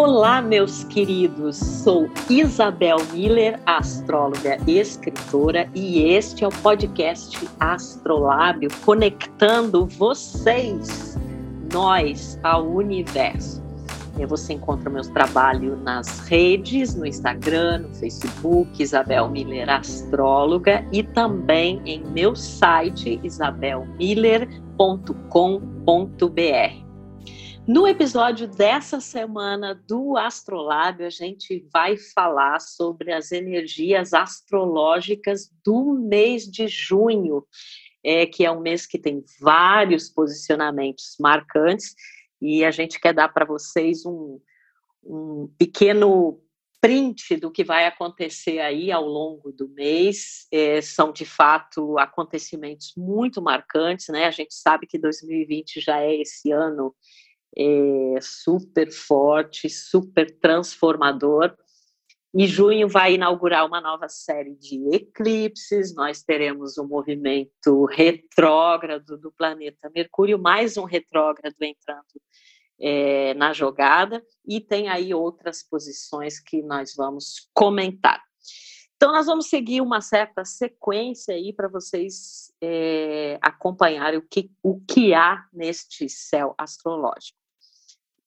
Olá, meus queridos. Sou Isabel Miller, astróloga escritora, e este é o podcast Astrolábio, conectando vocês, nós, ao universo. Você encontra meus trabalhos nas redes, no Instagram, no Facebook, Isabel Miller Astróloga, e também em meu site, isabelmiller.com.br. No episódio dessa semana do Astrolábio, a gente vai falar sobre as energias astrológicas do mês de junho, é, que é um mês que tem vários posicionamentos marcantes, e a gente quer dar para vocês um, um pequeno print do que vai acontecer aí ao longo do mês. É, são, de fato, acontecimentos muito marcantes, né? A gente sabe que 2020 já é esse ano é, super forte, super transformador. E junho vai inaugurar uma nova série de eclipses. Nós teremos um movimento retrógrado do planeta Mercúrio, mais um retrógrado entrando é, na jogada, e tem aí outras posições que nós vamos comentar. Então, nós vamos seguir uma certa sequência aí para vocês é, acompanharem o que, o que há neste céu astrológico.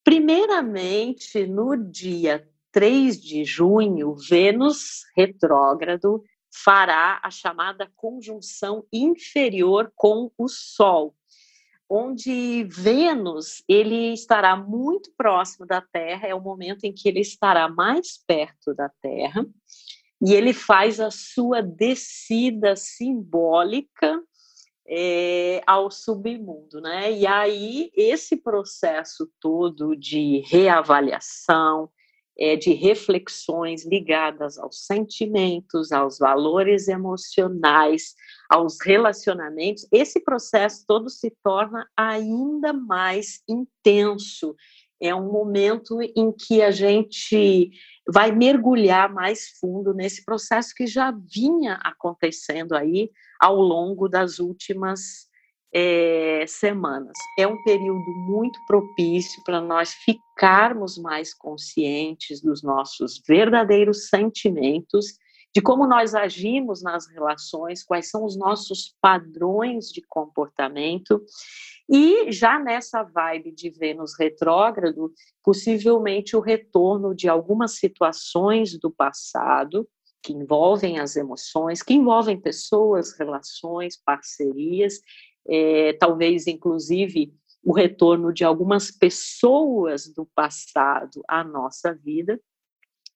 Primeiramente, no dia 3 de junho, Vênus retrógrado fará a chamada conjunção inferior com o Sol, onde Vênus ele estará muito próximo da Terra, é o momento em que ele estará mais perto da Terra, e ele faz a sua descida simbólica é, ao submundo, né? E aí esse processo todo de reavaliação, é, de reflexões ligadas aos sentimentos, aos valores emocionais, aos relacionamentos, esse processo todo se torna ainda mais intenso. É um momento em que a gente vai mergulhar mais fundo nesse processo que já vinha acontecendo aí ao longo das últimas é, semanas. É um período muito propício para nós ficarmos mais conscientes dos nossos verdadeiros sentimentos, de como nós agimos nas relações, quais são os nossos padrões de comportamento. E já nessa vibe de Vênus retrógrado, possivelmente o retorno de algumas situações do passado que envolvem as emoções, que envolvem pessoas, relações, parcerias, é, talvez inclusive o retorno de algumas pessoas do passado à nossa vida,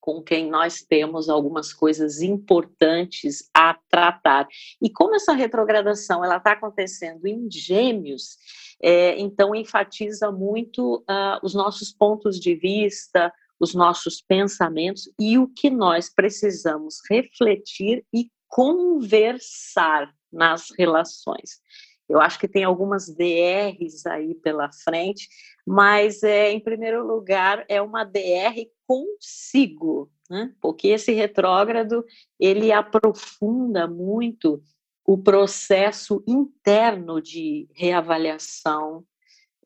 com quem nós temos algumas coisas importantes a tratar. E como essa retrogradação ela está acontecendo em Gêmeos, é, então enfatiza muito uh, os nossos pontos de vista, os nossos pensamentos e o que nós precisamos refletir e conversar nas relações. Eu acho que tem algumas DRs aí pela frente, mas é, em primeiro lugar é uma DR consigo, né? porque esse retrógrado ele aprofunda muito o processo interno de reavaliação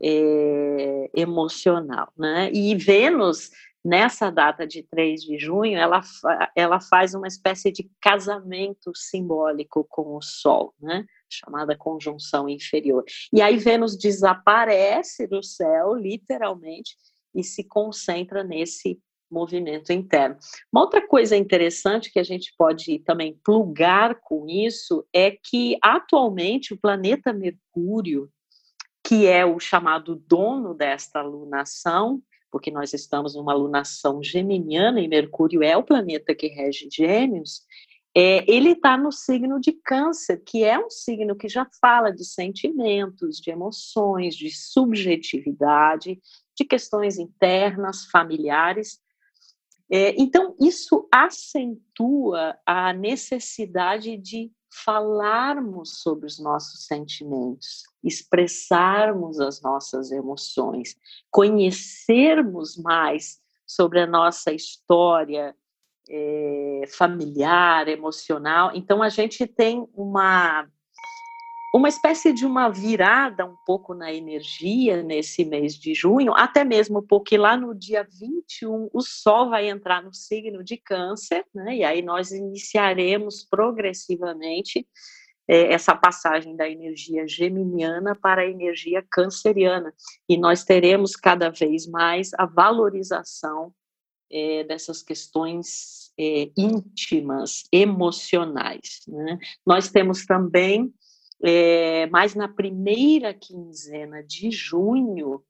é, emocional. Né? E Vênus nessa data de 3 de junho, ela, ela faz uma espécie de casamento simbólico com o Sol, né? chamada conjunção inferior. E aí Vênus desaparece do céu, literalmente, e se concentra nesse movimento interno. Uma outra coisa interessante que a gente pode também plugar com isso é que atualmente o planeta Mercúrio, que é o chamado dono desta lunação, porque nós estamos numa alunação geminiana e Mercúrio é o planeta que rege Gêmeos, é, ele está no signo de Câncer, que é um signo que já fala de sentimentos, de emoções, de subjetividade, de questões internas, familiares. É, então, isso acentua a necessidade de falarmos sobre os nossos sentimentos, expressarmos as nossas emoções, conhecermos mais sobre a nossa história é, familiar, emocional. Então, a gente tem uma uma espécie de uma virada um pouco na energia nesse mês de junho, até mesmo porque lá no dia 21 o Sol vai entrar no signo de Câncer, né? e aí nós iniciaremos progressivamente é, essa passagem da energia geminiana para a energia canceriana, e nós teremos cada vez mais a valorização é, dessas questões é, íntimas, emocionais. Né? Nós temos também é, mas na primeira quinzena de junho,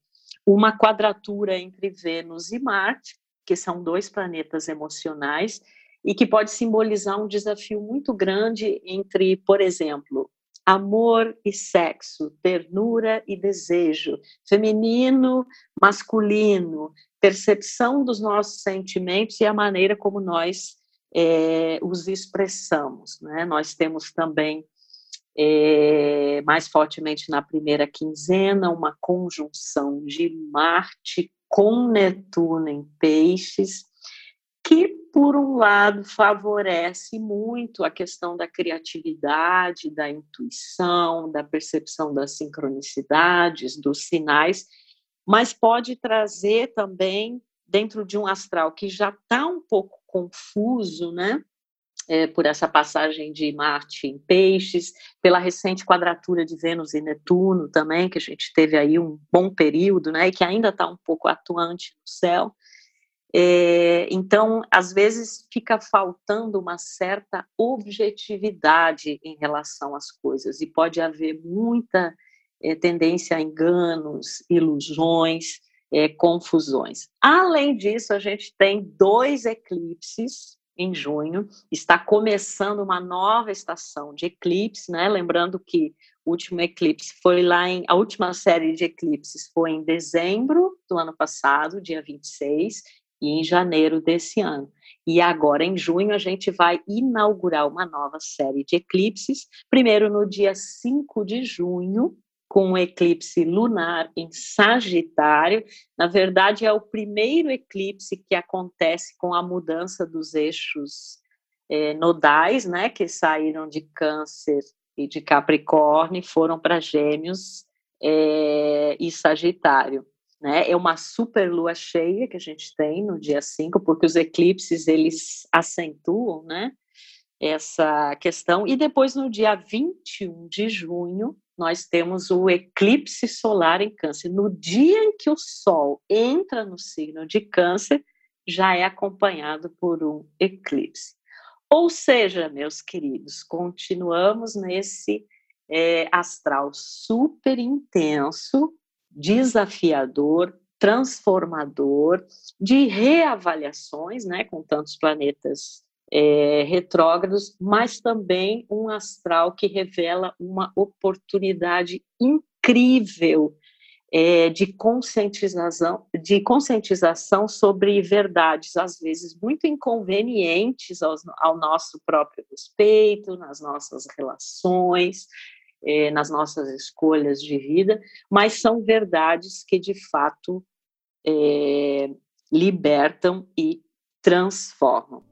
uma quadratura entre Vênus e Marte, que são dois planetas emocionais, e que pode simbolizar um desafio muito grande entre, por exemplo, amor e sexo, ternura e desejo, feminino, masculino, percepção dos nossos sentimentos e a maneira como nós é, os expressamos. Né? Nós temos também é, mais fortemente na primeira quinzena, uma conjunção de Marte com Netuno em Peixes, que, por um lado, favorece muito a questão da criatividade, da intuição, da percepção das sincronicidades, dos sinais, mas pode trazer também, dentro de um astral que já está um pouco confuso, né? é, por essa passagem de Marte em Peixes, pela recente quadratura de Vênus e Netuno também, que a gente teve aí um bom período, né, e que ainda está um pouco atuante no céu. É, então, às vezes fica faltando uma certa objetividade em relação às coisas, e pode haver muita é, tendência a enganos, ilusões, é, confusões. Além disso, a gente tem dois eclipses em junho. Está começando uma nova estação de eclipse, né? Lembrando que o último eclipse foi lá em. A última série de eclipses foi em dezembro do ano passado, dia 26, e em janeiro desse ano. E agora, em junho, a gente vai inaugurar uma nova série de eclipses. Primeiro, no dia 5 de junho, com o eclipse lunar em Sagitário. Na verdade, é o primeiro eclipse que acontece com a mudança dos eixos é, nodais, né, que saíram de Câncer e de Capricórnio, foram para Gêmeos é, e Sagitário. Né? É uma super lua cheia que a gente tem no dia 5, porque os eclipses eles acentuam né, essa questão. E depois, no dia 21 de junho, nós temos o eclipse solar em Câncer. No dia em que o Sol entra no signo de Câncer, já é acompanhado por um eclipse. Ou seja, meus queridos, continuamos nesse é, astral super intenso, desafiador, transformador, de reavaliações, né, com tantos planetas é, retrógrados, mas também um astral que revela uma oportunidade incrível é, de conscientização, de conscientização sobre verdades, às vezes muito inconvenientes ao nosso próprio respeito, nas nossas relações, é, nas nossas escolhas de vida, mas são verdades que de fato é, libertam e transformam.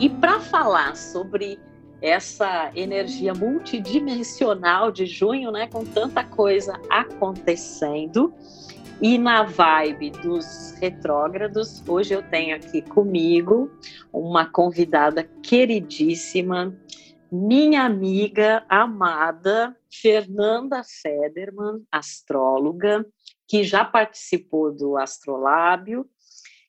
E para falar sobre essa energia multidimensional de junho, né, com tanta coisa acontecendo, e na vibe dos retrógrados, hoje eu tenho aqui comigo uma convidada queridíssima, minha amiga amada Fernanda Federman, astróloga, que já participou do Astrolábio.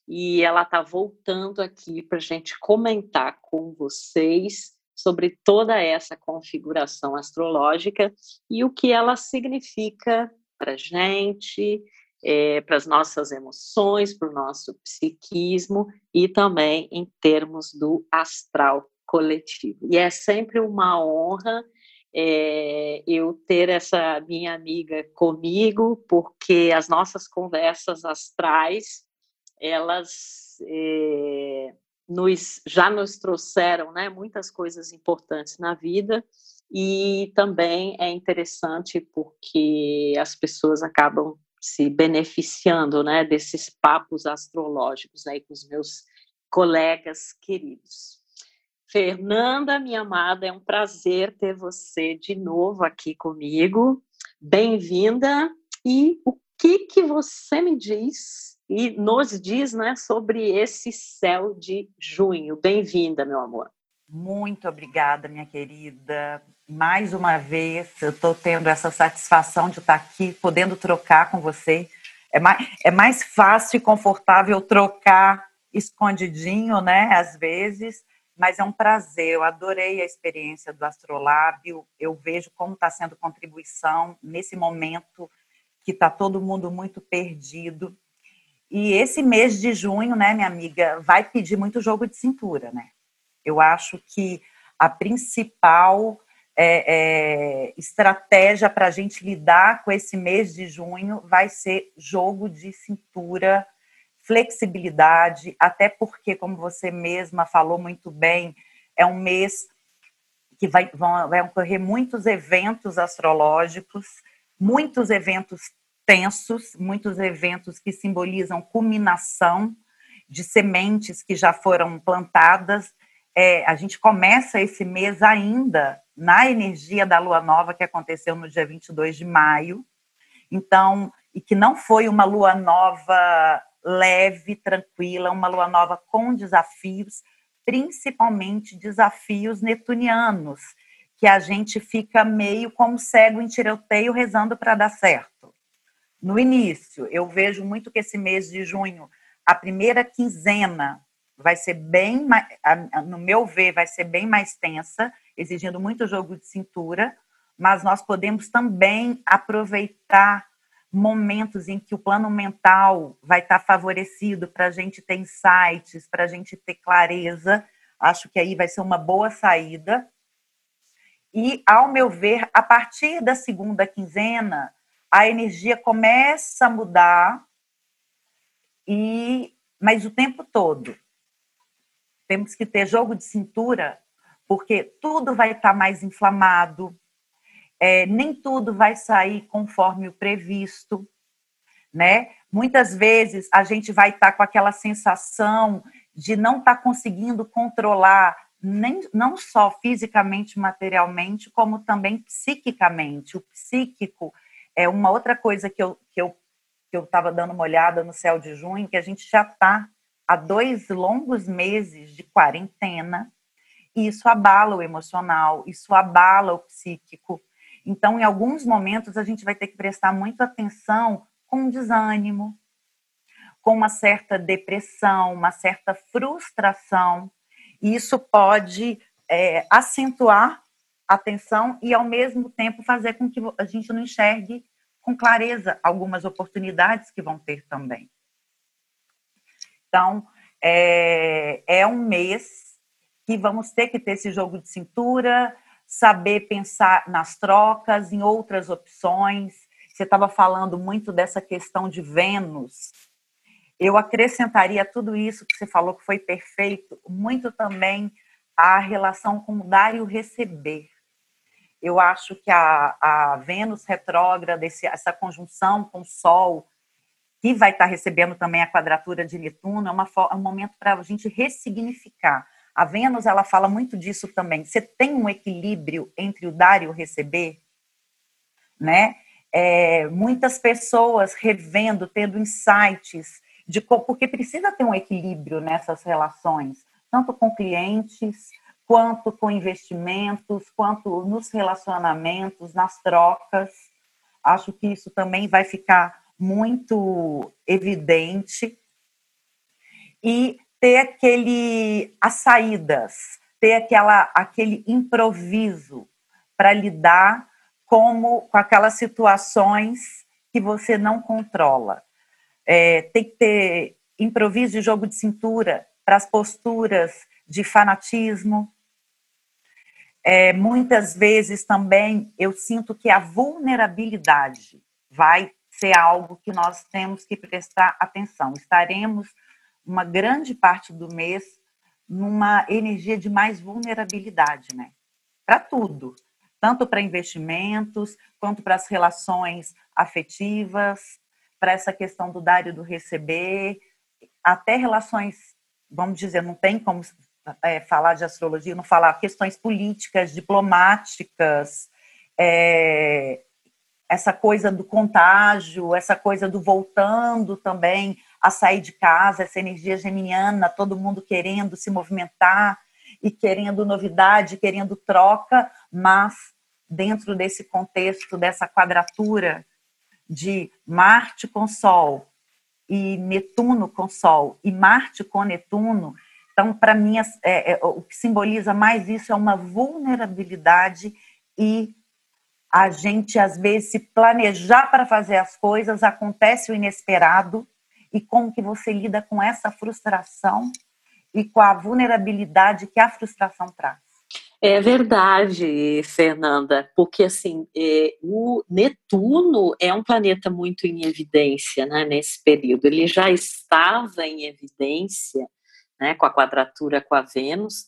E ela está voltando aqui para a gente comentar com vocês sobre toda essa configuração astrológica e o que ela significa para gente, é, para as nossas emoções, para o nosso psiquismo e também em termos do astral coletivo. E é sempre uma honra é, eu ter essa minha amiga comigo, porque as nossas conversas astrais elas é, nos, já nos trouxeram né, muitas coisas importantes na vida e também é interessante porque as pessoas acabam se beneficiando né, desses papos astrológicos aí com os meus colegas queridos. Fernanda, minha amada, é um prazer ter você de novo aqui comigo. Bem-vinda. E o que que você me diz e nos diz, né, sobre esse céu de junho? Bem-vinda, meu amor. Muito obrigada, minha querida. Mais uma vez, eu estou tendo essa satisfação de estar aqui, podendo trocar com você. É mais, é mais fácil e confortável trocar escondidinho, né? Às vezes, mas é um prazer. Eu adorei a experiência do Astrolábio. Eu vejo como está sendo contribuição nesse momento que está todo mundo muito perdido. E esse mês de junho, né, minha amiga, vai pedir muito jogo de cintura, né? Eu acho que a principal é, é, estratégia para a gente lidar com esse mês de junho vai ser jogo de cintura, flexibilidade, até porque, como você mesma falou muito bem, é um mês que vai, vão, vai ocorrer muitos eventos astrológicos, muitos eventos tensos, muitos eventos que simbolizam culminação de sementes que já foram plantadas. É, a gente começa esse mês ainda na energia da lua nova que aconteceu no dia 22 de maio. Então, e que não foi uma lua nova leve, tranquila, uma lua nova com desafios, principalmente desafios netunianos, que a gente fica meio como cego em tiroteio rezando para dar certo. No início, eu vejo muito que esse mês de junho, a primeira quinzena vai ser bem, no meu ver, vai ser bem mais tensa, exigindo muito jogo de cintura, mas nós podemos também aproveitar momentos em que o plano mental vai estar favorecido para a gente ter insights, para a gente ter clareza. Acho que aí vai ser uma boa saída. E, ao meu ver, a partir da segunda quinzena, a energia começa a mudar, e mas o tempo todo. Temos que ter jogo de cintura porque tudo vai estar tá mais inflamado, é, nem tudo vai sair conforme o previsto, né? Muitas vezes a gente vai estar tá com aquela sensação de não estar tá conseguindo controlar nem, não só fisicamente, materialmente, como também psiquicamente. O psíquico é uma outra coisa que eu que eu que eu estava dando uma olhada no céu de junho, que a gente já está há dois longos meses de quarentena e isso abala o emocional, isso abala o psíquico. Então, em alguns momentos, a gente vai ter que prestar muita atenção com desânimo, com uma certa depressão, uma certa frustração. E isso pode é, acentuar a tensão e, ao mesmo tempo, fazer com que a gente não enxergue com clareza algumas oportunidades que vão ter também. Então, é, é um mês que vamos ter que ter esse jogo de cintura, saber pensar nas trocas, em outras opções. Você estava falando muito dessa questão de Vênus. Eu acrescentaria tudo isso que você falou que foi perfeito, muito também a relação com dar e o receber. Eu acho que a, a Vênus retrógrada, esse, essa conjunção com o Sol, que vai estar recebendo também a quadratura de Netuno, é, uma, é um momento para a gente ressignificar a Vênus, ela fala muito disso também. Você tem um equilíbrio entre o dar e o receber, né? É, muitas pessoas revendo, tendo insights de porque precisa ter um equilíbrio nessas relações, tanto com clientes, quanto com investimentos, quanto nos relacionamentos, nas trocas. Acho que isso também vai ficar muito evidente. E ter aquele as saídas, ter aquela aquele improviso para lidar como com aquelas situações que você não controla. É, tem que ter improviso de jogo de cintura para as posturas de fanatismo. É, muitas vezes também eu sinto que a vulnerabilidade vai ser algo que nós temos que prestar atenção. Estaremos uma grande parte do mês numa energia de mais vulnerabilidade, né? Para tudo, tanto para investimentos, quanto para as relações afetivas, para essa questão do dar e do receber, até relações vamos dizer, não tem como é, falar de astrologia, não falar questões políticas, diplomáticas, é, essa coisa do contágio, essa coisa do voltando também a sair de casa, essa energia geminiana, todo mundo querendo se movimentar e querendo novidade, querendo troca, mas dentro desse contexto, dessa quadratura de Marte com Sol e Netuno com Sol e Marte com Netuno, então, para mim, é, é, o que simboliza mais isso é uma vulnerabilidade e a gente, às vezes, se planejar para fazer as coisas, acontece o inesperado, e como que você lida com essa frustração e com a vulnerabilidade que a frustração traz? É verdade, Fernanda, porque assim, é, o Netuno é um planeta muito em evidência né, nesse período. Ele já estava em evidência né, com a quadratura com a Vênus,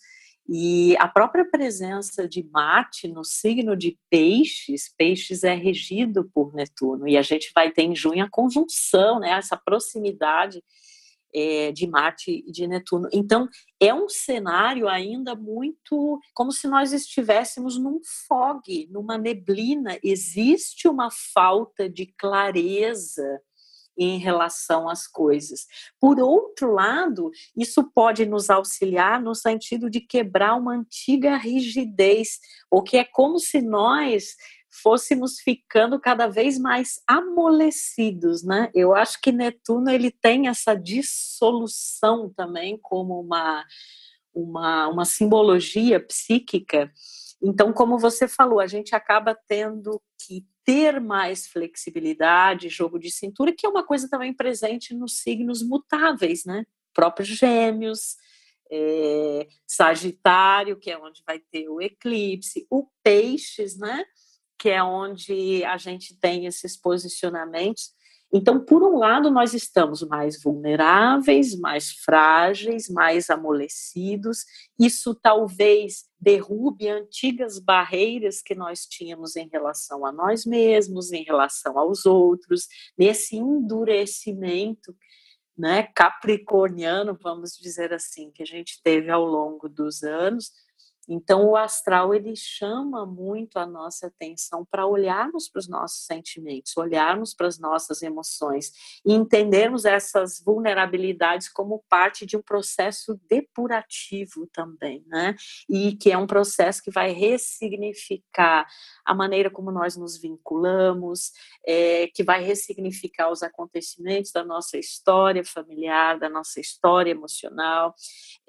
e a própria presença de Marte no signo de Peixes, Peixes é regido por Netuno, e a gente vai ter em junho a conjunção, né, essa proximidade é, de Marte e de Netuno. Então, é um cenário ainda muito como se nós estivéssemos num fog, numa neblina. Existe uma falta de clareza em relação às coisas. Por outro lado, isso pode nos auxiliar no sentido de quebrar uma antiga rigidez, o que é como se nós fôssemos ficando cada vez mais amolecidos, né? Eu acho que Netuno ele tem essa dissolução também como uma uma, uma simbologia psíquica. Então, como você falou, a gente acaba tendo que ter mais flexibilidade, jogo de cintura, que é uma coisa também presente nos signos mutáveis, né? Próprios gêmeos, é, Sagitário, que é onde vai ter o eclipse, o Peixes, né? Que é onde a gente tem esses posicionamentos. Então, por um lado, nós estamos mais vulneráveis, mais frágeis, mais amolecidos. Isso talvez derrube antigas barreiras que nós tínhamos em relação a nós mesmos, em relação aos outros, nesse endurecimento né, capricorniano, vamos dizer assim, que a gente teve ao longo dos anos então, o astral ele chama muito a nossa atenção para olharmos para os nossos sentimentos, olharmos para as nossas emoções e entendermos essas vulnerabilidades como parte de um processo depurativo também, né? E que é um processo que vai ressignificar a maneira como nós nos vinculamos, é, que vai ressignificar os acontecimentos da nossa história familiar, da nossa história emocional,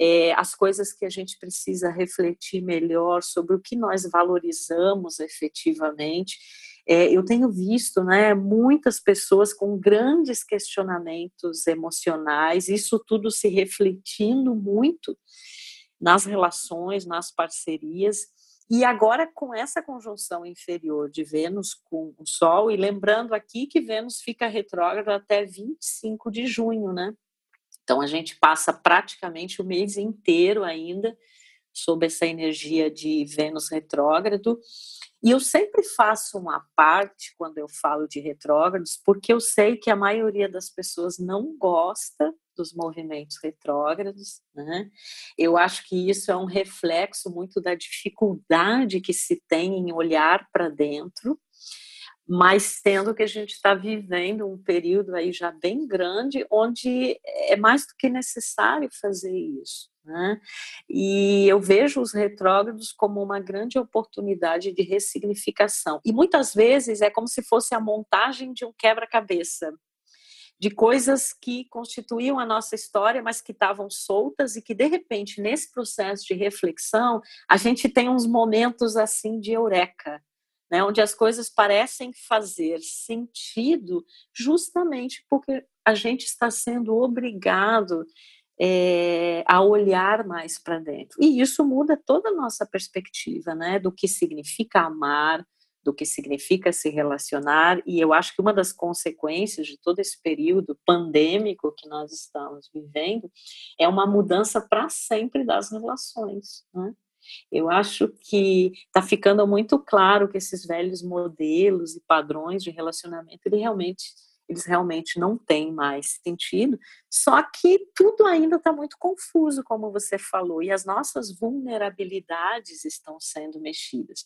é, as coisas que a gente precisa refletir melhor sobre o que nós valorizamos efetivamente. É, eu tenho visto né, muitas pessoas com grandes questionamentos emocionais, isso tudo se refletindo muito nas relações, nas parcerias, e agora, com essa conjunção inferior de Vênus com o Sol, e lembrando aqui que Vênus fica retrógrado até 25 de junho, né? Então, a gente passa praticamente o mês inteiro ainda sob essa energia de Vênus retrógrado. E eu sempre faço uma parte quando eu falo de retrógrados, porque eu sei que a maioria das pessoas não gosta dos movimentos retrógrados, né? Eu acho que isso é um reflexo muito da dificuldade que se tem em olhar para dentro, mas tendo que a gente está vivendo um período aí já bem grande, onde é mais do que necessário fazer isso. Né? E eu vejo os retrógrados como uma grande oportunidade de ressignificação. E muitas vezes é como se fosse a montagem de um quebra-cabeça de coisas que constituíam a nossa história, mas que estavam soltas e que de repente nesse processo de reflexão a gente tem uns momentos assim de eureka, né, onde as coisas parecem fazer sentido justamente porque a gente está sendo obrigado é, a olhar mais para dentro. E isso muda toda a nossa perspectiva, né, do que significa amar, do que significa se relacionar, e eu acho que uma das consequências de todo esse período pandêmico que nós estamos vivendo é uma mudança para sempre das relações. Né? Eu acho que está ficando muito claro que esses velhos modelos e padrões de relacionamento, ele realmente eles realmente não têm mais sentido. Só que tudo ainda está muito confuso, como você falou, e as nossas vulnerabilidades estão sendo mexidas.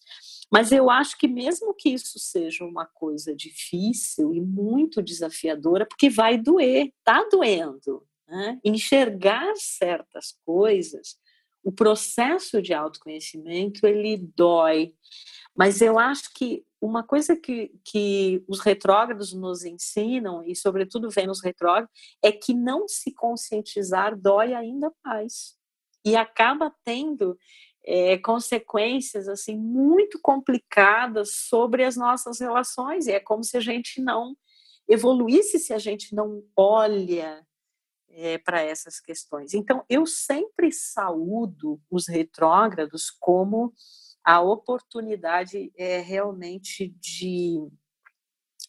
Mas eu acho que, mesmo que isso seja uma coisa difícil e muito desafiadora, porque vai doer, está doendo. Né? Enxergar certas coisas, o processo de autoconhecimento, ele dói. Mas eu acho que uma coisa que, que os retrógrados nos ensinam, e sobretudo Vênus retrógrado, é que não se conscientizar dói ainda mais. E acaba tendo é, consequências assim muito complicadas sobre as nossas relações. E é como se a gente não evoluísse se a gente não olha é, para essas questões. Então, eu sempre saúdo os retrógrados como a oportunidade é realmente de,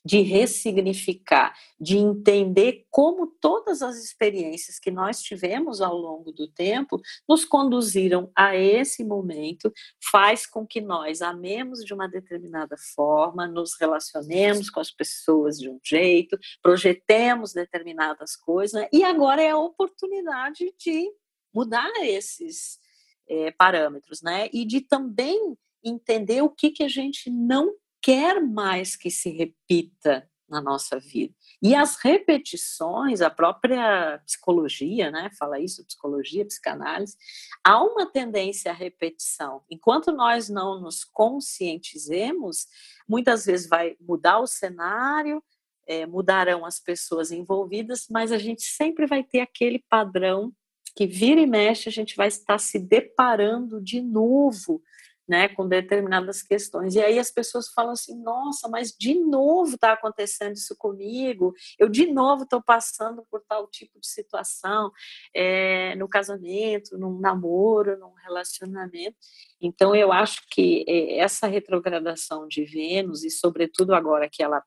de ressignificar, de entender como todas as experiências que nós tivemos ao longo do tempo nos conduziram a esse momento, faz com que nós amemos de uma determinada forma, nos relacionemos com as pessoas de um jeito, projetemos determinadas coisas, né? e agora é a oportunidade de mudar esses é, parâmetros, né? E de também entender o que, que a gente não quer mais que se repita na nossa vida. E as repetições, a própria psicologia, né, fala isso, psicologia, psicanálise, há uma tendência à repetição. Enquanto nós não nos conscientizemos, muitas vezes vai mudar o cenário, é, mudarão as pessoas envolvidas, mas a gente sempre vai ter aquele padrão que vira e mexe a gente vai estar se deparando de novo né, com determinadas questões. E aí as pessoas falam assim: nossa, mas de novo está acontecendo isso comigo, eu de novo estou passando por tal tipo de situação é, no casamento, num namoro, num relacionamento. Então, eu acho que eh, essa retrogradação de Vênus, e sobretudo agora que ela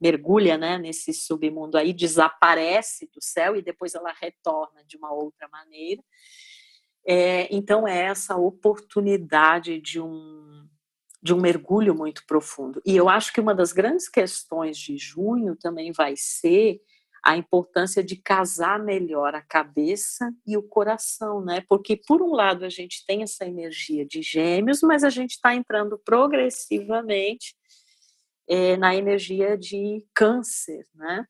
mergulha né, nesse submundo aí, desaparece do céu e depois ela retorna de uma outra maneira. É, então é essa oportunidade de um, de um mergulho muito profundo. E eu acho que uma das grandes questões de junho também vai ser a importância de casar melhor a cabeça e o coração, né? Porque por um lado a gente tem essa energia de gêmeos, mas a gente está entrando progressivamente é, na energia de câncer, né?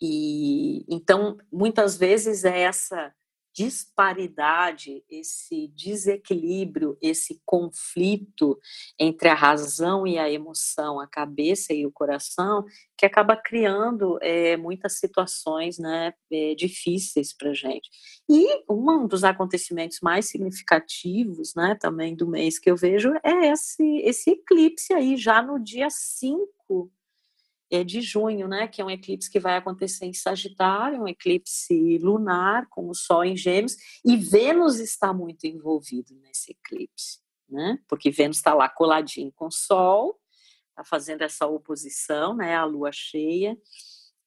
E então muitas vezes é essa disparidade, esse desequilíbrio, esse conflito entre a razão e a emoção, a cabeça e o coração, que acaba criando é, muitas situações né, é, difíceis para a gente. E um dos acontecimentos mais significativos né, também do mês que eu vejo é esse, esse eclipse aí, já no dia 5 é, de junho, né, que é um eclipse que vai acontecer em Sagitário, um eclipse lunar com o Sol em Gêmeos, e Vênus está muito envolvido nesse eclipse, né, porque Vênus está lá coladinho com o Sol, está fazendo essa oposição, né, à Lua cheia,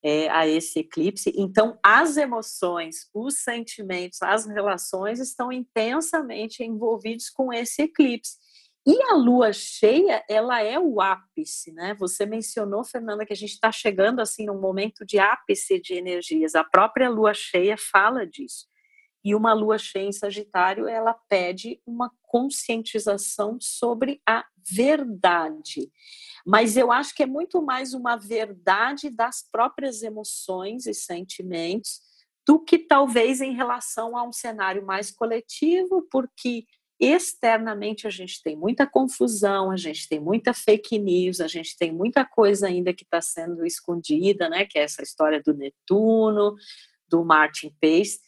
é, a esse eclipse. Então, as emoções, os sentimentos, as relações estão intensamente envolvidos com esse eclipse. E a lua cheia, ela é o ápice, né? Você mencionou, Fernanda, que a gente está chegando assim num momento de ápice de energias. A própria lua cheia fala disso. E uma lua cheia em Sagitário, ela pede uma conscientização sobre a verdade. Mas eu acho que é muito mais uma verdade das próprias emoções e sentimentos do que talvez em relação a um cenário mais coletivo, porque externamente a gente tem muita confusão, a gente tem muita fake news, a gente tem muita coisa ainda que está sendo escondida, né? Que é essa história do Netuno, do Martin Pace.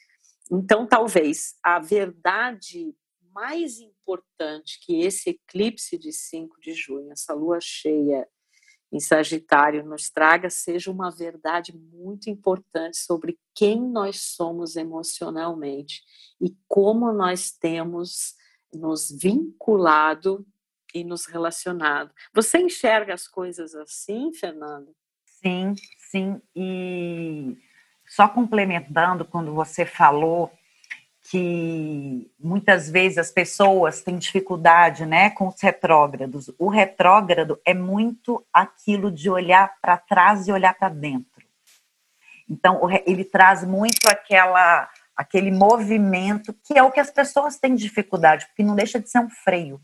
Então, talvez a verdade mais importante que esse eclipse de 5 de junho, essa lua cheia em Sagitário nos traga seja uma verdade muito importante sobre quem nós somos emocionalmente e como nós temos nos vinculado e nos relacionado. Você enxerga as coisas assim, Fernanda? Sim, sim. E só complementando, quando você falou que muitas vezes as pessoas têm dificuldade né, com os retrógrados. O retrógrado é muito aquilo de olhar para trás e olhar para dentro. Então, ele traz muito aquela, aquele movimento que é o que as pessoas têm dificuldade, porque não deixa de ser um freio.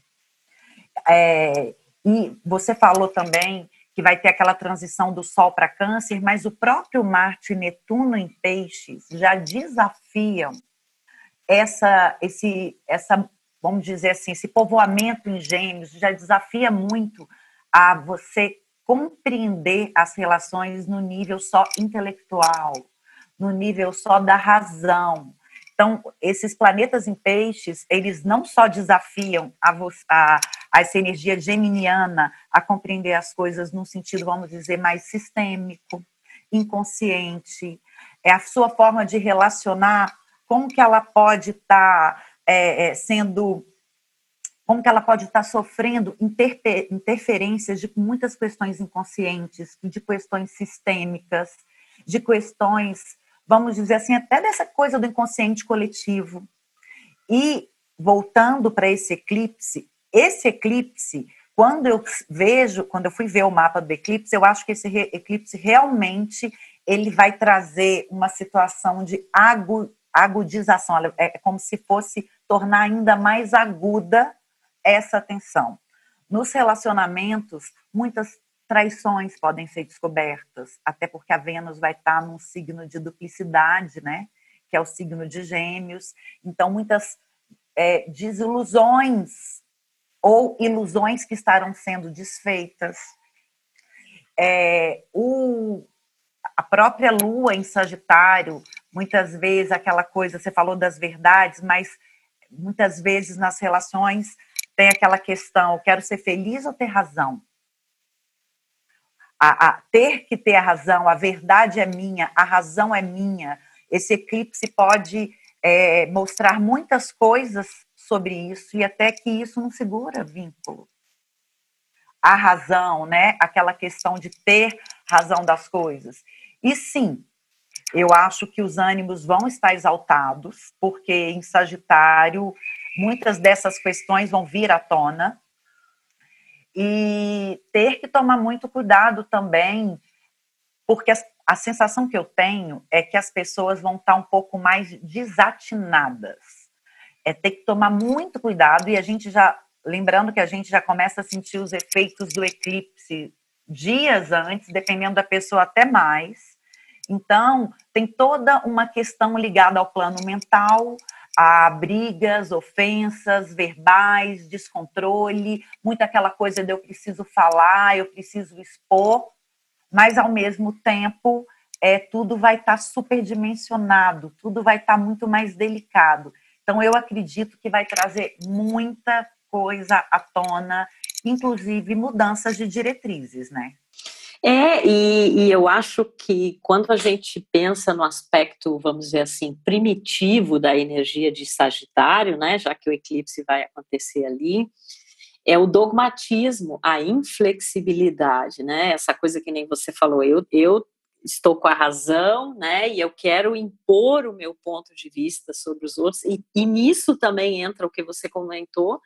É, e você falou também que vai ter aquela transição do Sol para Câncer, mas o próprio Marte e Netuno em Peixes já desafiam essa, esse, essa, vamos dizer assim, esse povoamento em Gêmeos, já desafia muito a você compreender as relações no nível só intelectual, no nível só da razão. Então, esses planetas em peixes, eles não só desafiam a, a, a essa energia geminiana a compreender as coisas num sentido, vamos dizer, mais sistêmico, inconsciente, é a sua forma de relacionar, como que ela pode estar tá, é, é, sendo como que ela pode estar sofrendo interferências de muitas questões inconscientes, de questões sistêmicas, de questões, vamos dizer assim, até dessa coisa do inconsciente coletivo. E voltando para esse eclipse, esse eclipse, quando eu vejo, quando eu fui ver o mapa do eclipse, eu acho que esse eclipse realmente ele vai trazer uma situação de agudização, é como se fosse tornar ainda mais aguda essa tensão. Nos relacionamentos, muitas traições podem ser descobertas, até porque a Vênus vai estar num signo de duplicidade, né? Que é o signo de Gêmeos. Então, muitas é, desilusões ou ilusões que estarão sendo desfeitas. É, o, a própria Lua em Sagitário, muitas vezes aquela coisa, você falou das verdades, mas muitas vezes nas relações tem aquela questão: quero ser feliz ou ter razão? A, a, ter que ter a razão, a verdade é minha, a razão é minha. Esse eclipse pode é, mostrar muitas coisas sobre isso e até que isso não segura vínculo. A razão, né? Aquela questão de ter razão das coisas. E sim, eu acho que os ânimos vão estar exaltados, porque em Sagitário muitas dessas questões vão vir à tona e ter que tomar muito cuidado também, porque a, a sensação que eu tenho é que as pessoas vão estar um pouco mais desatinadas. É ter que tomar muito cuidado e a gente já, lembrando que a gente já começa a sentir os efeitos do eclipse dias antes, dependendo da pessoa até mais. Então, tem toda uma questão ligada ao plano mental, a brigas, ofensas verbais, descontrole, muito aquela coisa de eu preciso falar, eu preciso expor, mas ao mesmo tempo é, tudo vai estar tá superdimensionado, tudo vai estar tá muito mais delicado. Então eu acredito que vai trazer muita coisa à tona, inclusive mudanças de diretrizes, né? É, e, e, eu acho que quando a gente pensa no aspecto, vamos dizer assim, primitivo da energia de Sagitário, né, já que o eclipse vai acontecer ali, é o dogmatismo, a inflexibilidade, né, essa coisa que nem você falou, eu, eu estou com a razão, né, e eu quero impor o meu ponto de vista sobre os outros, e, e nisso também entra o que você comentou,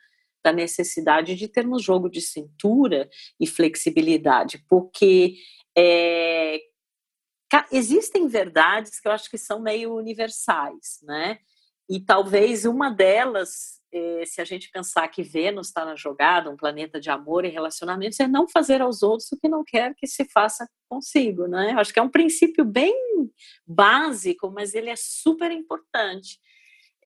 da necessidade de termos jogo de cintura e flexibilidade, porque é, existem verdades que eu acho que são meio universais, né? E talvez uma delas, é, se a gente pensar que Vênus está na jogada, um planeta de amor e relacionamentos, é não fazer aos outros o que não quer que se faça consigo, né? Eu acho que é um princípio bem básico, mas ele é super importante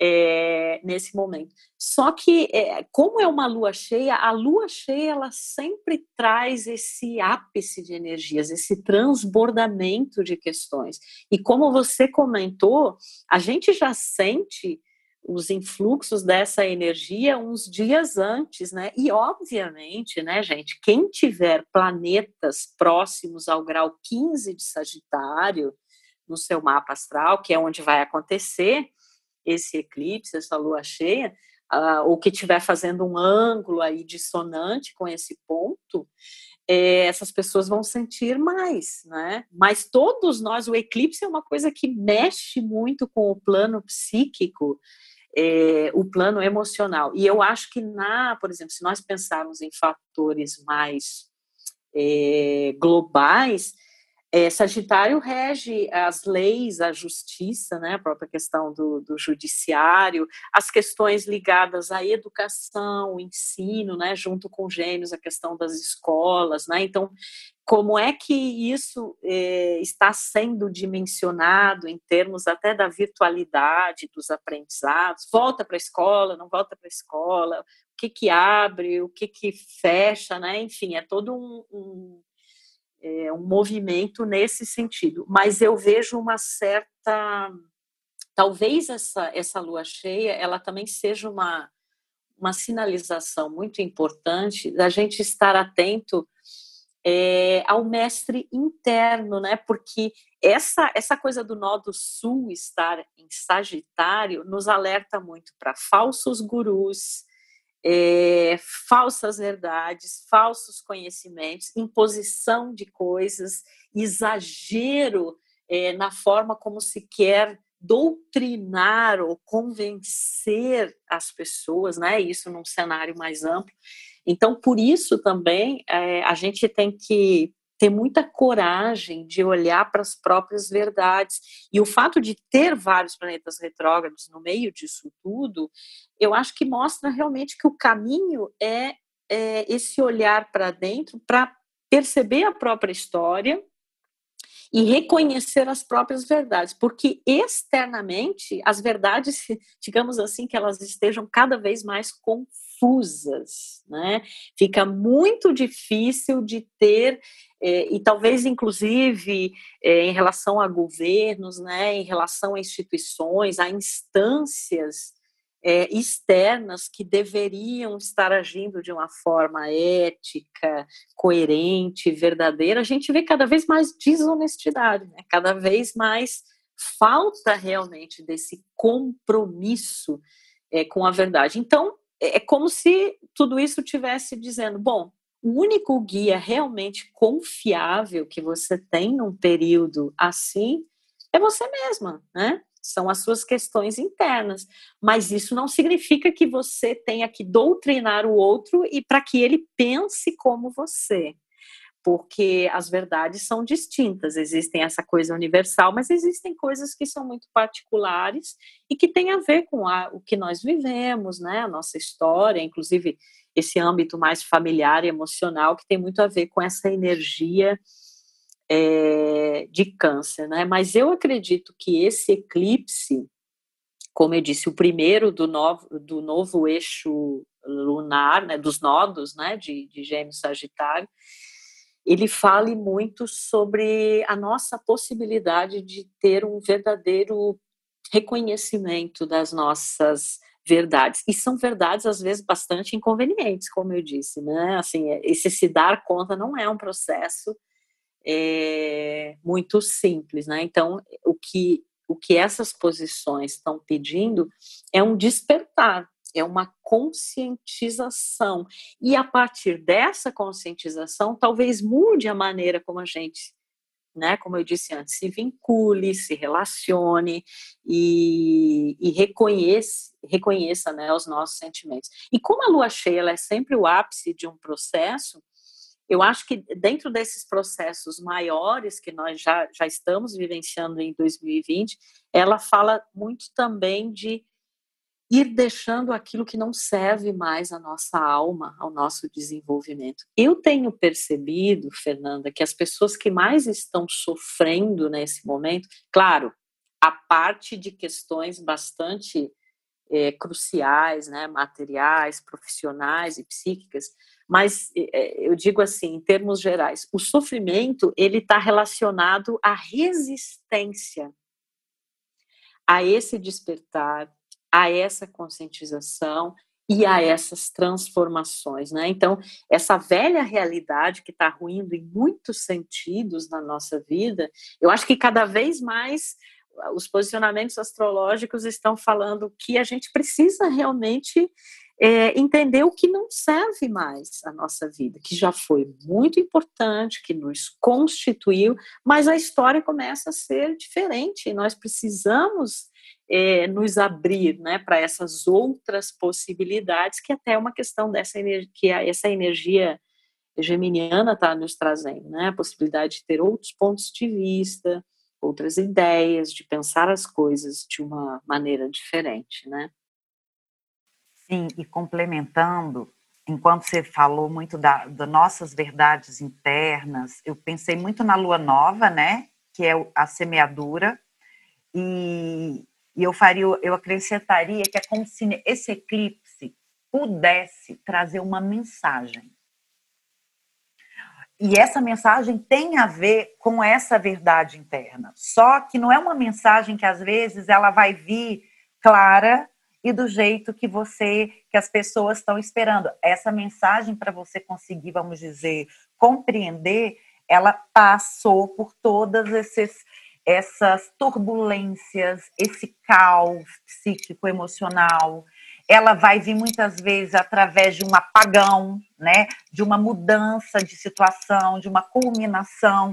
é, nesse momento. Só que, é, como é uma lua cheia, a lua cheia ela sempre traz esse ápice de energias, esse transbordamento de questões. E como você comentou, a gente já sente os influxos dessa energia uns dias antes, né? E obviamente, né, gente, quem tiver planetas próximos ao grau 15 de Sagitário no seu mapa astral, que é onde vai acontecer, esse eclipse, essa lua cheia, uh, ou que estiver fazendo um ângulo aí dissonante com esse ponto, é, essas pessoas vão sentir mais, né? Mas todos nós, o eclipse é uma coisa que mexe muito com o plano psíquico, é, o plano emocional. E eu acho que na, por exemplo, se nós pensarmos em fatores mais é, globais, É, Sagitário rege as leis, a justiça, né, a própria questão do, do, judiciário, as questões ligadas à educação, ensino, né, junto com gênios, a questão das escolas, né, então como é que isso é, está sendo dimensionado em termos até da virtualidade dos aprendizados, volta para a escola, não volta para a escola, o que que abre, o que que fecha, né, enfim, é todo um, um é, um movimento nesse sentido. Mas eu vejo uma certa. Talvez essa, essa lua cheia ela também seja uma, uma sinalização muito importante da gente estar atento é, ao mestre interno, né? Porque essa, essa coisa do nó do sul estar em Sagitário nos alerta muito para falsos gurus, é, falsas verdades, falsos conhecimentos, imposição de coisas, exagero é, na forma como se quer doutrinar ou convencer as pessoas, né? Isso num cenário mais amplo. Então, por isso também é, a gente tem que ter muita coragem de olhar para as próprias verdades. E o fato de ter vários planetas retrógrados no meio disso tudo, eu acho que mostra realmente que o caminho é, é esse olhar para dentro para perceber a própria história e reconhecer as próprias verdades, porque externamente as verdades, digamos assim, que elas estejam cada vez mais confusas, né? Fica muito difícil de ter é, e talvez inclusive é, em relação a governos, né, em relação a instituições, a instâncias é, externas que deveriam estar agindo de uma forma ética, coerente, verdadeira, a gente vê cada vez mais desonestidade, né? cada vez mais falta realmente desse compromisso é, com a verdade. Então, é, é como se tudo isso tivesse dizendo: bom, o único guia realmente confiável que você tem num período assim é você mesma, né? são as suas questões internas. Mas isso não significa que você tenha que doutrinar o outro e para que ele pense como você. Porque as verdades são distintas, existem essa coisa universal, mas existem coisas que são muito particulares e que têm a ver com a, o que nós vivemos, né? a nossa história, inclusive esse âmbito mais familiar e emocional, que tem muito a ver com essa energia é, de câncer, né? Mas eu acredito que esse eclipse, como eu disse, o primeiro do novo, do novo eixo lunar, né, dos nodos, né, de, de Gêmeos Sagitário, ele fale muito sobre a nossa possibilidade de ter um verdadeiro reconhecimento das nossas verdades. E são verdades, às vezes, bastante inconvenientes, como eu disse, né? Assim, esse se dar conta não é um processo é, muito simples, né? Então, o que, o que essas posições estão pedindo é um despertar, é uma conscientização. E a partir dessa conscientização, talvez mude a maneira como a gente, né, como eu disse antes, se vincule, se relacione e, e reconheça, reconheça né, os nossos sentimentos. E como a lua cheia ela é sempre o ápice de um processo, eu acho que dentro desses processos maiores que nós já, já estamos vivenciando em 2020, ela fala muito também de ir deixando aquilo que não serve mais à nossa alma, ao nosso desenvolvimento. Eu tenho percebido, Fernanda, que as pessoas que mais estão sofrendo nesse momento, claro, a parte de questões bastante é, cruciais, né, materiais, profissionais e psíquicas, mas é, eu digo assim, em termos gerais, o sofrimento ele está relacionado à resistência a esse despertar, a essa conscientização e a essas transformações, né? Então, essa velha realidade que está ruindo em muitos sentidos na nossa vida, eu acho que cada vez mais os posicionamentos astrológicos estão falando que a gente precisa realmente é, entender o que não serve mais à nossa vida, que já foi muito importante, que nos constituiu, mas a história começa a ser diferente nós precisamos é, nos abrir né, para essas outras possibilidades, que até é uma questão dessa energia, que essa energia Geminiana está nos trazendo, né? A possibilidade de ter outros pontos de vista, outras ideias, de pensar as coisas de uma maneira diferente, né? Sim, e complementando, enquanto você falou muito da, das nossas verdades internas, eu pensei muito na lua nova, né? Que é a semeadura, e, e eu faria, eu acrescentaria que é como se esse eclipse pudesse trazer uma mensagem. E essa mensagem tem a ver com essa verdade interna. Só que não é uma mensagem que às vezes ela vai vir clara e do jeito que você, que as pessoas estão esperando. Essa mensagem para você conseguir, vamos dizer, compreender, ela passou por todas esses, essas turbulências, esse caos psíquico emocional. Ela vai vir muitas vezes através de um apagão, né, de uma mudança de situação, de uma culminação.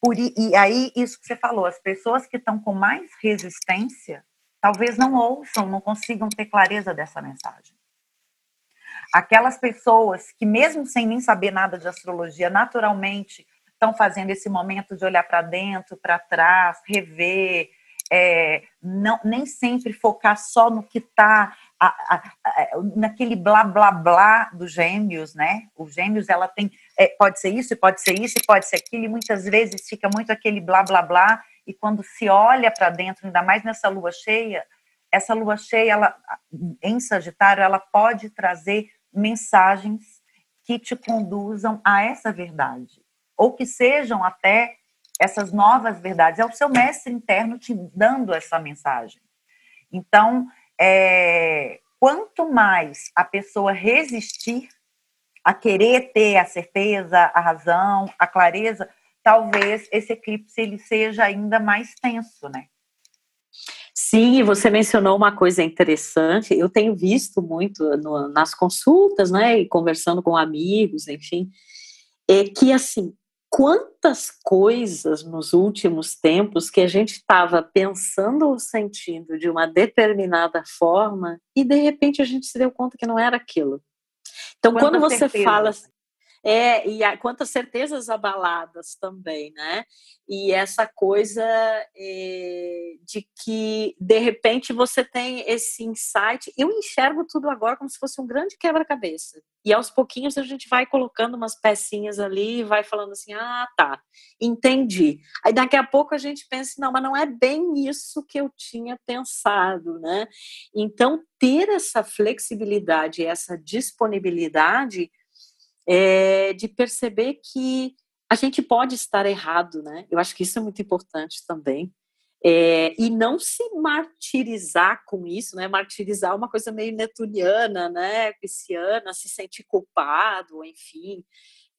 Por, e aí, isso que você falou, as pessoas que estão com mais resistência, talvez não ouçam, não consigam ter clareza dessa mensagem. Aquelas pessoas que, mesmo sem nem saber nada de astrologia, naturalmente estão fazendo esse momento de olhar para dentro, para trás, rever, é, não, nem sempre focar só no que está naquele blá blá blá dos gêmeos, né? Os gêmeos, ela tem, é, pode ser isso, pode ser isso, pode ser aquilo, e muitas vezes fica muito aquele blá blá blá, e quando se olha para dentro, ainda mais nessa lua cheia, essa lua cheia, ela, em Sagitário, ela pode trazer mensagens que te conduzam a essa verdade, ou que sejam até essas novas verdades. É o seu mestre interno te dando essa mensagem. Então, é, quanto mais a pessoa resistir a querer ter a certeza, a razão, a clareza, talvez esse eclipse ele seja ainda mais tenso, né? Sim, você mencionou uma coisa interessante. Eu tenho visto muito no, nas consultas, né, e conversando com amigos, enfim, é que assim, quantas coisas nos últimos tempos que a gente estava pensando ou sentindo de uma determinada forma e de repente a gente se deu conta que não era aquilo. Então, Quanta quando você certeza. fala é, e há, quantas certezas abaladas também, né? E essa coisa é, de que, de repente, você tem esse insight. Eu enxergo tudo agora como se fosse um grande quebra-cabeça. E aos pouquinhos a gente vai colocando umas pecinhas ali e vai falando assim: ah, tá, entendi. Aí daqui a pouco a gente pensa: não, mas não é bem isso que eu tinha pensado, né? Então, ter essa flexibilidade, essa disponibilidade é, de perceber que a gente pode estar errado, né? Eu acho que isso é muito importante também. É, e não se martirizar com isso, né? Martirizar é uma coisa meio netuniana, né? Pisciana, se sentir culpado, enfim.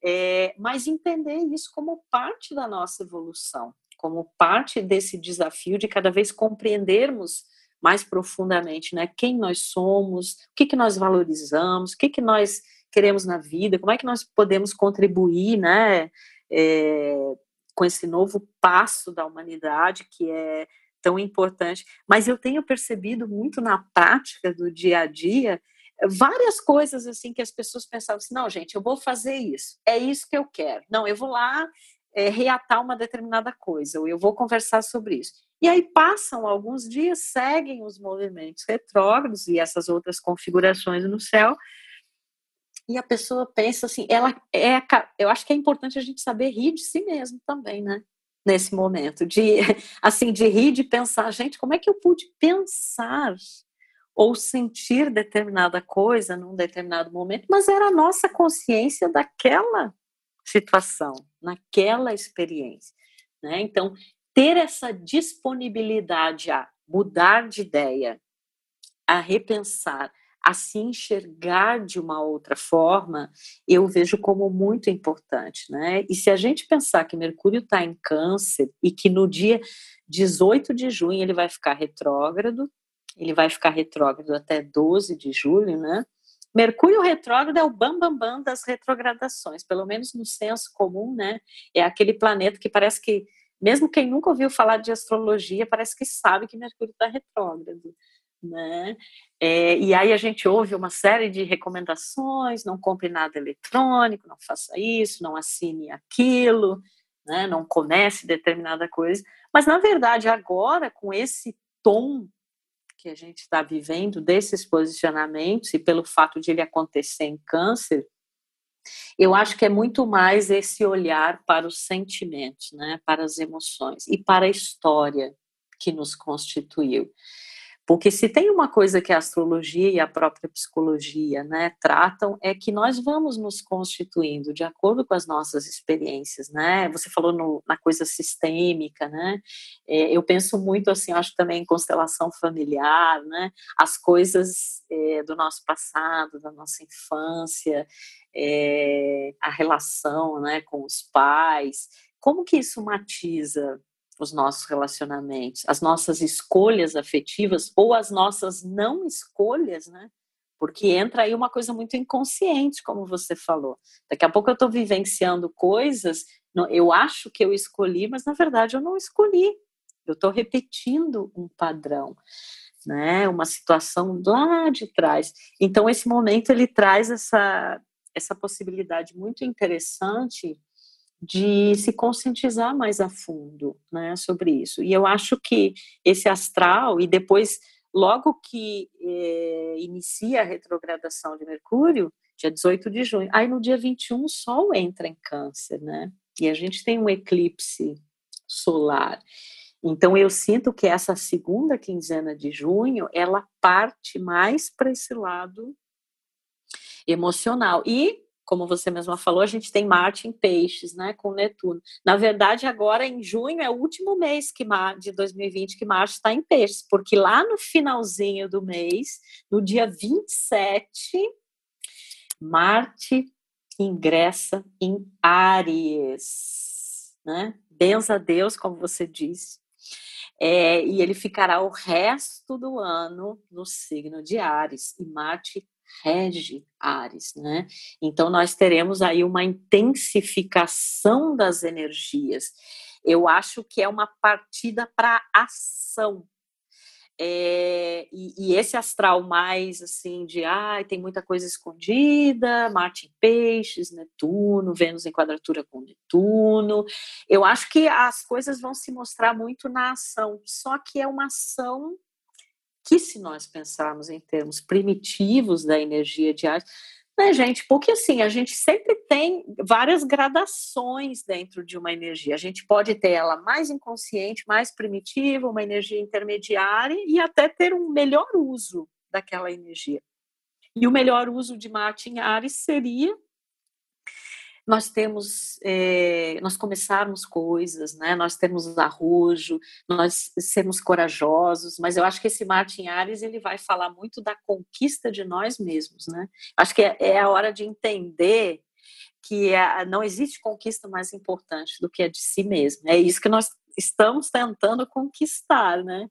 É, mas entender isso como parte da nossa evolução, como parte desse desafio de cada vez compreendermos mais profundamente, né? Quem nós somos, o que, que nós valorizamos, o que, que nós queremos na vida, como é que nós podemos contribuir, né, é, com esse novo passo da humanidade que é tão importante. Mas eu tenho percebido muito na prática do dia a dia várias coisas assim que as pessoas pensavam assim, não, gente, eu vou fazer isso, é isso que eu quero. Não, eu vou lá é, reatar uma determinada coisa, ou eu vou conversar sobre isso. E aí passam alguns dias, seguem os movimentos retrógrados e essas outras configurações no céu, e a pessoa pensa assim, ela é, eu acho que é importante a gente saber rir de si mesmo também, né? Nesse momento, de assim, de rir, de pensar, gente, como é que eu pude pensar ou sentir determinada coisa num determinado momento, mas era a nossa consciência daquela situação, naquela experiência, né? Então, ter essa disponibilidade a mudar de ideia, a repensar, a se enxergar de uma outra forma, eu vejo como muito importante, né? E se a gente pensar que Mercúrio está em Câncer e que no dia 18 de junho ele vai ficar retrógrado, ele vai ficar retrógrado até 12 de julho, né? Mercúrio retrógrado é o bambambam bam, bam das retrogradações, pelo menos no senso comum, né? É aquele planeta que parece que, mesmo quem nunca ouviu falar de astrologia, parece que sabe que Mercúrio está retrógrado né? É, e aí a gente ouve uma série de recomendações, não compre nada eletrônico, não faça isso, não assine aquilo, né? não comece determinada coisa. Mas, na verdade, agora, com esse tom que a gente está vivendo, desses posicionamentos, e pelo fato de ele acontecer em câncer, eu acho que é muito mais esse olhar para os sentimentos, né? para as emoções e para a história que nos constituiu. Porque se tem uma coisa que a astrologia e a própria psicologia né, tratam, é que nós vamos nos constituindo de acordo com as nossas experiências, né? Você falou no, na coisa sistêmica, né? É, eu penso muito assim, acho também em constelação familiar, né? As coisas é, do nosso passado, da nossa infância, é, a relação né, com os pais, como que isso matiza os nossos relacionamentos, as nossas escolhas afetivas ou as nossas não escolhas, né? Porque entra aí uma coisa muito inconsciente, como você falou. Daqui a pouco eu estou vivenciando coisas, eu acho que eu escolhi, mas na verdade eu não escolhi. Eu estou repetindo um padrão, né? Uma situação lá de trás. Então esse momento ele traz essa essa possibilidade muito interessante de se conscientizar mais a fundo né, sobre isso. E eu acho que esse astral, e depois, logo que é, inicia a retrogradação de Mercúrio, dia 18 de junho, aí no dia 21 o Sol entra em Câncer, né? E a gente tem um eclipse solar. Então eu sinto que essa segunda quinzena de junho, ela parte mais para esse lado emocional. E como você mesma falou, a gente tem Marte em Peixes, né, com Netuno. Na verdade, agora em junho é o último mês que de 2020 que Marte está em Peixes, porque lá no finalzinho do mês, no dia 27, Marte ingressa em Áries, né? Benza a Deus, como você disse. É, e ele ficará o resto do ano no signo de Ares. E Marte rege Ares, né? Então nós teremos aí uma intensificação das energias. Eu acho que é uma partida para ação. É, e, e, esse astral mais assim de ah, tem muita coisa escondida, Marte em peixes, Netuno, Vênus em quadratura com Netuno. Eu acho que as coisas vão se mostrar muito na ação, só que é uma ação que se nós pensarmos em termos primitivos da energia de Ares, né, gente? Porque assim, a gente sempre tem várias gradações dentro de uma energia. A gente pode ter ela mais inconsciente, mais primitiva, uma energia intermediária e até ter um melhor uso daquela energia. E o melhor uso de Marte em Ares seria nós temos, é, nós começarmos coisas, né? nós temos arrojo, nós sermos corajosos, mas eu acho que esse Martin Ares ele vai falar muito da conquista de nós mesmos, né? Acho que é, é a hora de entender que é, não existe conquista mais importante do que a de si mesmo. É isso que nós estamos tentando conquistar, né?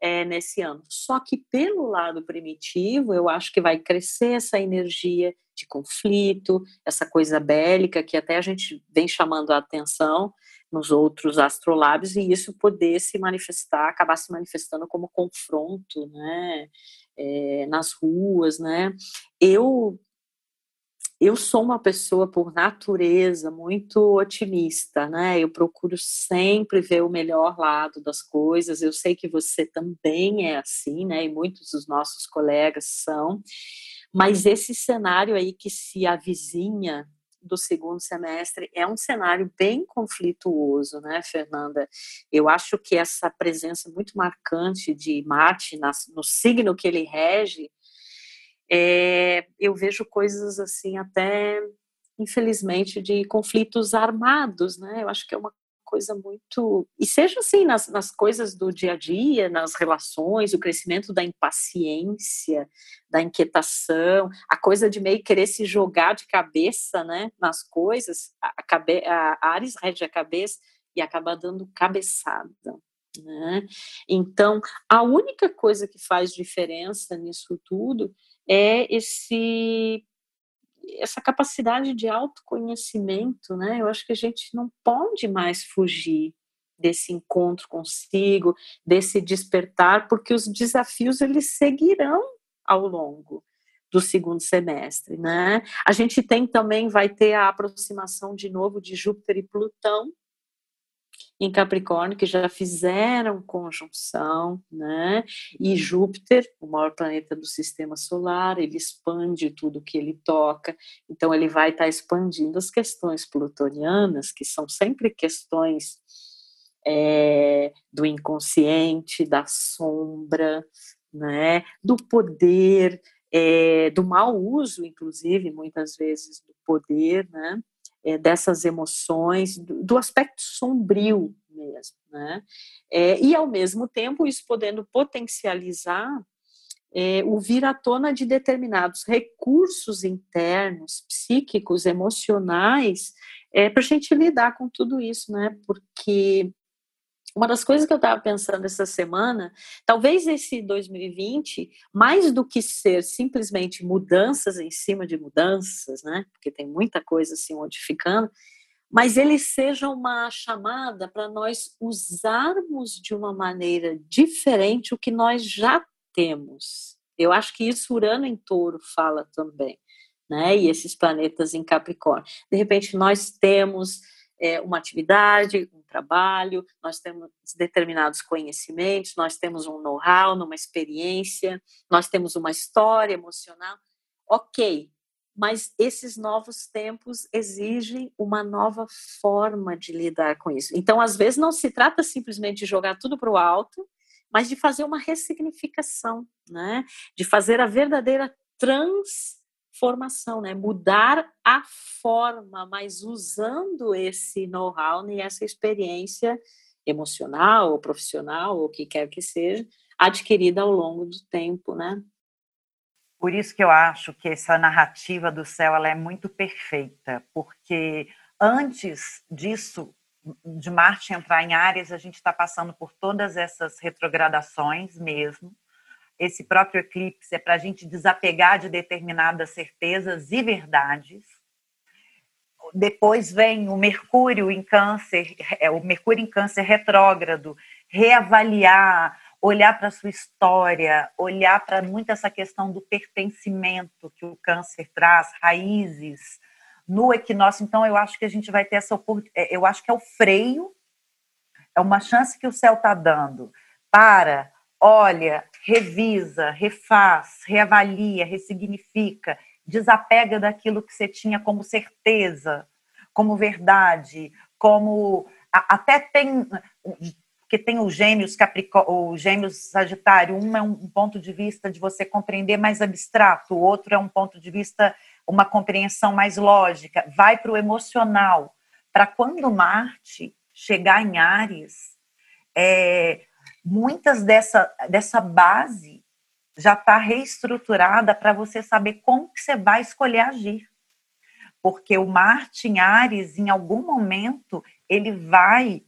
É, nesse ano. Só que pelo lado primitivo, eu acho que vai crescer essa energia de conflito, essa coisa bélica que até a gente vem chamando a atenção nos outros astrolábios e isso poder se manifestar, acabar se manifestando como confronto, né, é, nas ruas, né. Eu eu sou uma pessoa por natureza muito otimista, né? Eu procuro sempre ver o melhor lado das coisas. Eu sei que você também é assim, né? E muitos dos nossos colegas são. Mas esse cenário aí que se avizinha do segundo semestre é um cenário bem conflituoso, né, Fernanda? Eu acho que essa presença muito marcante de Marte no signo que ele rege é, eu vejo coisas assim até infelizmente de conflitos armados, né? Eu acho que é uma coisa muito e seja assim nas, nas coisas do dia a dia, nas relações, o crescimento da impaciência, da inquietação, a coisa de meio querer se jogar de cabeça, né? Nas coisas, a, a Ares rege a cabeça e acaba dando cabeçada. Né? Então, a única coisa que faz diferença nisso tudo é esse essa capacidade de autoconhecimento, né? Eu acho que a gente não pode mais fugir desse encontro consigo, desse despertar, porque os desafios eles seguirão ao longo do segundo semestre, né? A gente tem também vai ter a aproximação de novo de Júpiter e Plutão em Capricórnio, que já fizeram conjunção, né? E Júpiter, o maior planeta do sistema solar, ele expande tudo que ele toca, então ele vai estar tá expandindo as questões plutonianas, que são sempre questões é, do inconsciente, da sombra, né? Do poder, é, do mau uso, inclusive, muitas vezes, do poder, né? É, dessas emoções, do, do, aspecto sombrio mesmo, né? É, e ao mesmo tempo isso podendo potencializar é, o vir à tona de determinados recursos internos, psíquicos, emocionais, é, para a gente lidar com tudo isso, né? Porque uma das coisas que eu estava pensando essa semana, talvez esse 2020, mais do que ser simplesmente mudanças em cima de mudanças, né? Porque tem muita coisa se modificando, mas ele seja uma chamada para nós usarmos de uma maneira diferente o que nós já temos. Eu acho que isso Urano em Touro fala também, né? E esses planetas em Capricórnio. De repente nós temos é, uma atividade, um trabalho, nós temos determinados conhecimentos, nós temos um know-how, uma experiência, nós temos uma história emocional. Ok, mas esses novos tempos exigem uma nova forma de lidar com isso. Então, às vezes, não se trata simplesmente de jogar tudo para o alto, mas de fazer uma ressignificação, né? de fazer a verdadeira trans formação, né? Mudar a forma, mas usando esse know-how e essa experiência emocional ou profissional, ou o que quer que seja, adquirida ao longo do tempo, né? Por isso que eu acho que essa narrativa do céu ela é muito perfeita, porque antes disso, de Marte entrar em Áries, a gente está passando por todas essas retrogradações mesmo, esse próprio eclipse é para a gente desapegar de determinadas certezas e verdades. Depois vem o Mercúrio em Câncer, é, o Mercúrio em Câncer retrógrado, reavaliar, olhar para a sua história, olhar para muito essa questão do pertencimento que o Câncer traz, raízes. No equinócio, então, eu acho que a gente vai ter essa oportunidade, é, eu acho que é o freio, é uma chance que o céu está dando para olha, revisa, refaz, reavalia, ressignifica, desapega daquilo que você tinha como certeza, como verdade, como até tem que tem os gêmeos Capricórnio, os gêmeos Sagitário, um é um ponto de vista de você compreender mais abstrato, o outro é um ponto de vista uma compreensão mais lógica, vai para o emocional, para quando Marte chegar em Ares, é, muitas dessa, dessa base já está reestruturada para você saber como que você vai escolher agir. Porque o Marte em Ares, em algum momento, ele vai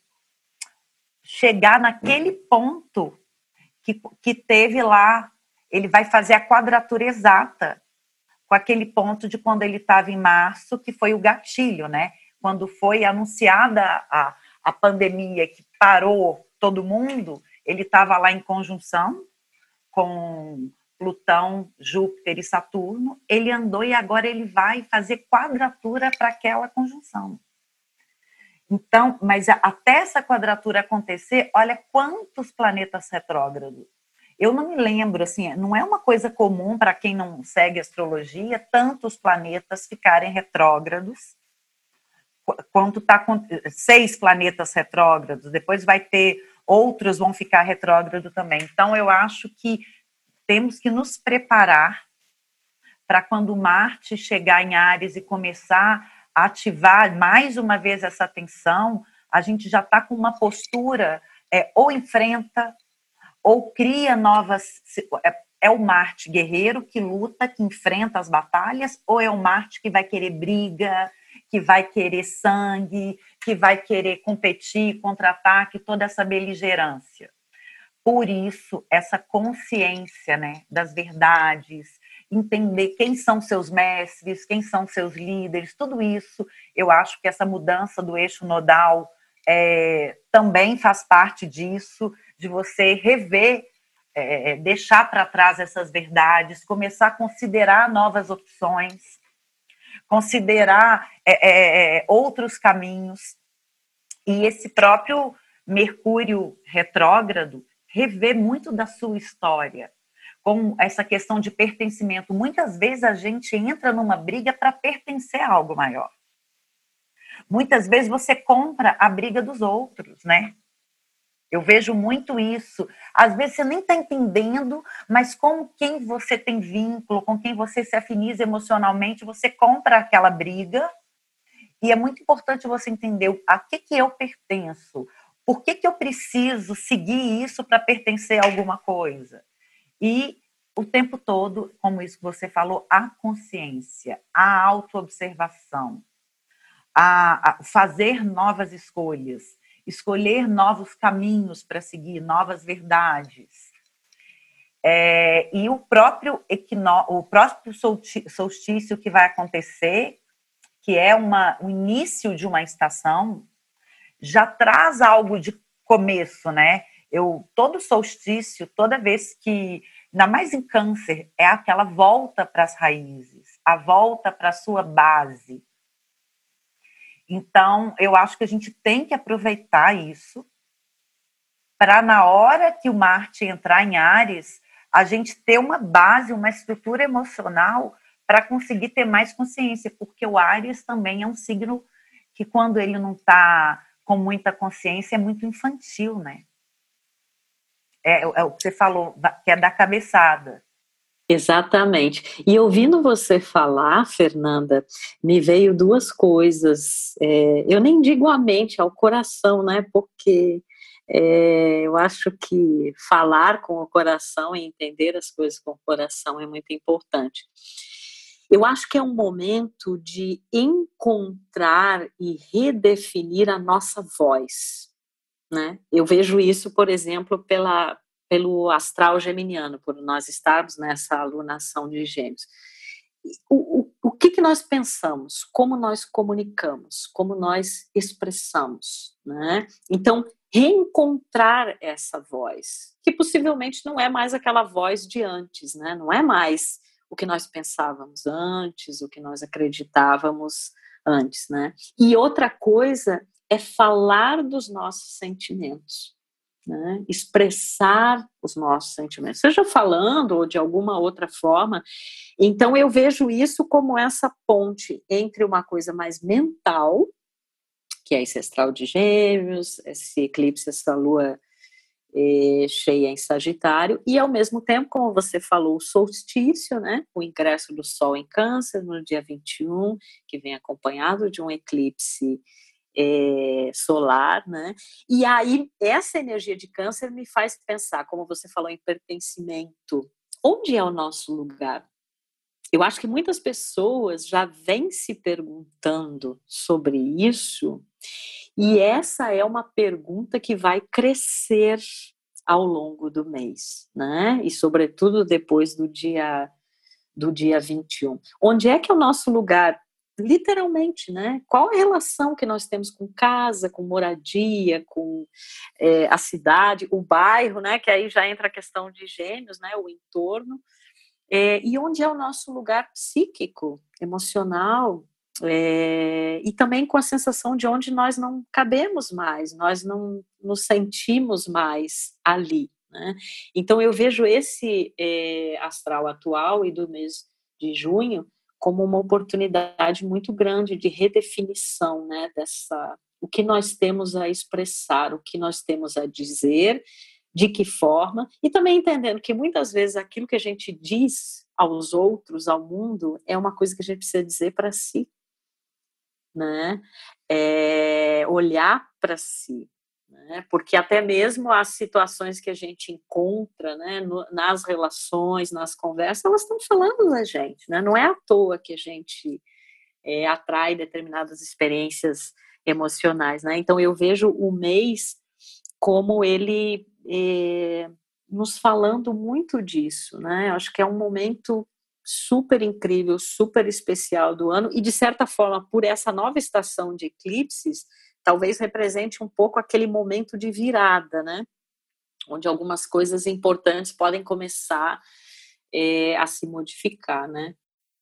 chegar naquele ponto que, que teve lá, ele vai fazer a quadratura exata com aquele ponto de quando ele estava em março, que foi o gatilho, né? Quando foi anunciada a, a pandemia que parou todo mundo, ele estava lá em conjunção com Plutão, Júpiter e Saturno, ele andou e agora ele vai fazer quadratura para aquela conjunção. Então, mas até essa quadratura acontecer, olha quantos planetas retrógrados. Eu não me lembro, assim, não é uma coisa comum para quem não segue astrologia, tantos planetas ficarem retrógrados, quanto está com seis planetas retrógrados, depois vai ter outros vão ficar retrógrado também. Então, eu acho que temos que nos preparar para quando Marte chegar em Ares e começar a ativar mais uma vez essa atenção, a gente já está com uma postura é, ou enfrenta ou cria novas. É, é o Marte guerreiro que luta, que enfrenta as batalhas, ou é o Marte que vai querer briga, que vai querer sangue, que vai querer competir, contra-ataque, toda essa beligerância. Por isso, essa consciência né, das verdades, entender quem são seus mestres, quem são seus líderes, tudo isso, eu acho que essa mudança do eixo nodal é, também faz parte disso, de você rever, é, deixar para trás essas verdades, começar a considerar novas opções, considerar é, é, outros caminhos. E esse próprio Mercúrio retrógrado rever muito da sua história, com essa questão de pertencimento. Muitas vezes a gente entra numa briga para pertencer a algo maior. Muitas vezes você compra a briga dos outros, né? Eu vejo muito isso. Às vezes você nem está entendendo, mas com quem você tem vínculo, com quem você se afiniza emocionalmente, você compra aquela briga. E é muito importante você entender a que, que eu pertenço. Por que, que eu preciso seguir isso para pertencer a alguma coisa? E o tempo todo, como isso que você falou, a consciência, a autoobservação, a, a fazer novas escolhas, escolher novos caminhos para seguir, novas verdades. É, e o próprio, equino, o próprio solstício que vai acontecer, que é uma, o início de uma estação, já traz algo de começo, né? Eu todo solstício, toda vez que, ainda mais em câncer, é aquela volta para as raízes, a volta para a sua base. Então, eu acho que a gente tem que aproveitar isso para na hora que o Marte entrar em Ares, a gente ter uma base, uma estrutura emocional para conseguir ter mais consciência, porque o Ares também é um signo que quando ele não está com muita consciência é muito infantil, né? É, é, o que você falou, que é da cabeçada. Exatamente. E ouvindo você falar, Fernanda, me veio duas coisas. É, eu nem digo a mente, ao coração, né? Porque é, eu acho que falar com o coração e entender as coisas com o coração é muito importante. Eu acho que é um momento de encontrar e redefinir a nossa voz. Né? Eu vejo isso, por exemplo, pela, pelo astral geminiano, por nós estarmos nessa alunação de gêmeos. O, o, o que, que nós pensamos, como nós comunicamos, como nós expressamos. Né? Então, reencontrar essa voz, que possivelmente não é mais aquela voz de antes, né? não é mais o que nós pensávamos antes, o que nós acreditávamos antes, né? E outra coisa é falar dos nossos sentimentos, né? expressar os nossos sentimentos, seja falando ou de alguma outra forma. Então, eu vejo isso como essa ponte entre uma coisa mais mental, que é esse astral de gêmeos, esse eclipse, essa lua é, cheia em Sagitário, e ao mesmo tempo, como você falou, o solstício, né, o ingresso do Sol em Câncer no dia 21, que vem acompanhado de um eclipse é, solar, né? E aí essa energia de Câncer me faz pensar, como você falou em pertencimento, onde é o nosso lugar? Eu acho que muitas pessoas já vêm se perguntando sobre isso e essa é uma pergunta que vai crescer ao longo do mês, né? E sobretudo depois do dia do dia 21. Onde é que é o nosso lugar? Literalmente, né? Qual a relação que nós temos com casa, com moradia, com é, a cidade, o bairro, né? Que aí já entra a questão de gêmeos, né? O entorno. É, e onde é o nosso lugar psíquico, emocional, é, e também com a sensação de onde nós não cabemos mais, nós não nos sentimos mais ali. Né? Então eu vejo esse astral atual e do mês de junho como uma oportunidade muito grande de redefinição né, dessa o que nós temos a expressar, o que nós temos a dizer, de que forma, e também entendendo que muitas vezes aquilo que a gente diz aos outros, ao mundo, é uma coisa que a gente precisa dizer para si né? É olhar para si, né? Porque até mesmo as situações que a gente encontra, né, no, nas relações, nas conversas, elas estão falando da gente, né? Não é à toa que a gente é, atrai determinadas experiências emocionais, né? Então eu vejo o mês como ele é, nos falando muito disso, né? Acho que é um momento super incrível, super especial do ano, e de certa forma, por essa nova estação de eclipses, talvez represente um pouco aquele momento de virada, né? Onde algumas coisas importantes podem começar é, a se modificar, né?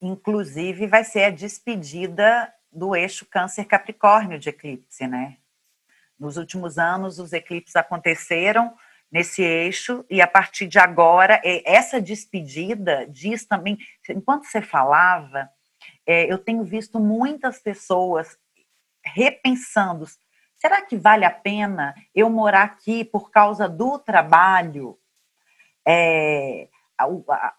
Inclusive, vai ser a despedida do eixo Câncer-Capricórnio de eclipse, né? Nos últimos anos, os eclipses aconteceram nesse eixo, e a partir de agora, essa despedida diz também. Enquanto você falava, é, eu tenho visto muitas pessoas repensando: será que vale a pena eu morar aqui por causa do trabalho? É, o, a,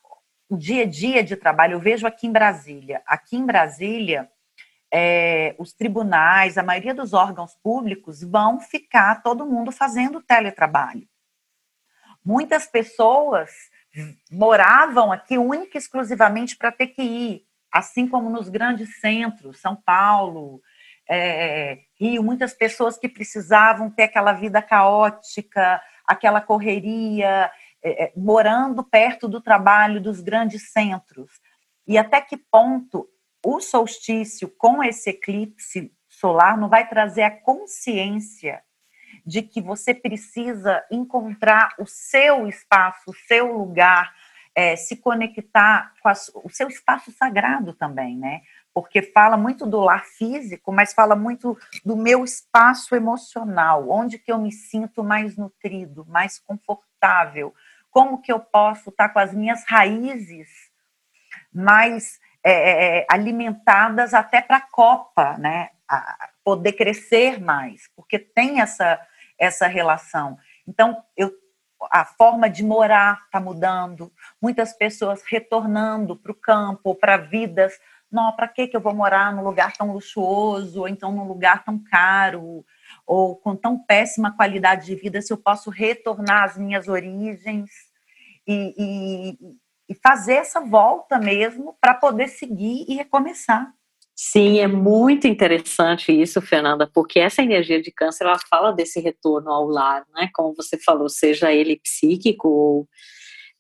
o dia a dia de trabalho, eu vejo aqui em Brasília. Aqui em Brasília, é, os tribunais, a maioria dos órgãos públicos vão ficar todo mundo fazendo teletrabalho. Muitas pessoas moravam aqui única e exclusivamente para ter que ir, assim como nos grandes centros, São Paulo, é, Rio, muitas pessoas que precisavam ter aquela vida caótica, aquela correria, é, é morando perto do trabalho dos grandes centros. E até que ponto o solstício com esse eclipse solar não vai trazer a consciência de que você precisa encontrar o seu espaço, o seu lugar, é, se conectar com a, o seu espaço sagrado também, né? Porque fala muito do lar físico, mas fala muito do meu espaço emocional, onde que eu me sinto mais nutrido, mais confortável, como que eu posso estar com as minhas raízes mais é, é, é, alimentadas até para a copa, né? A poder crescer mais, porque tem essa, essa relação. Então, eu, a forma de morar está mudando, muitas pessoas retornando para o campo, para vidas. Não, para que eu vou morar num lugar tão luxuoso, ou então num lugar tão caro, ou com tão péssima qualidade de vida, se eu posso retornar às minhas origens e, e e fazer essa volta mesmo para poder seguir e recomeçar. Sim, é muito interessante isso, Fernanda, porque essa energia de câncer, ela fala desse retorno ao lar, né? Como você falou, seja ele psíquico ou,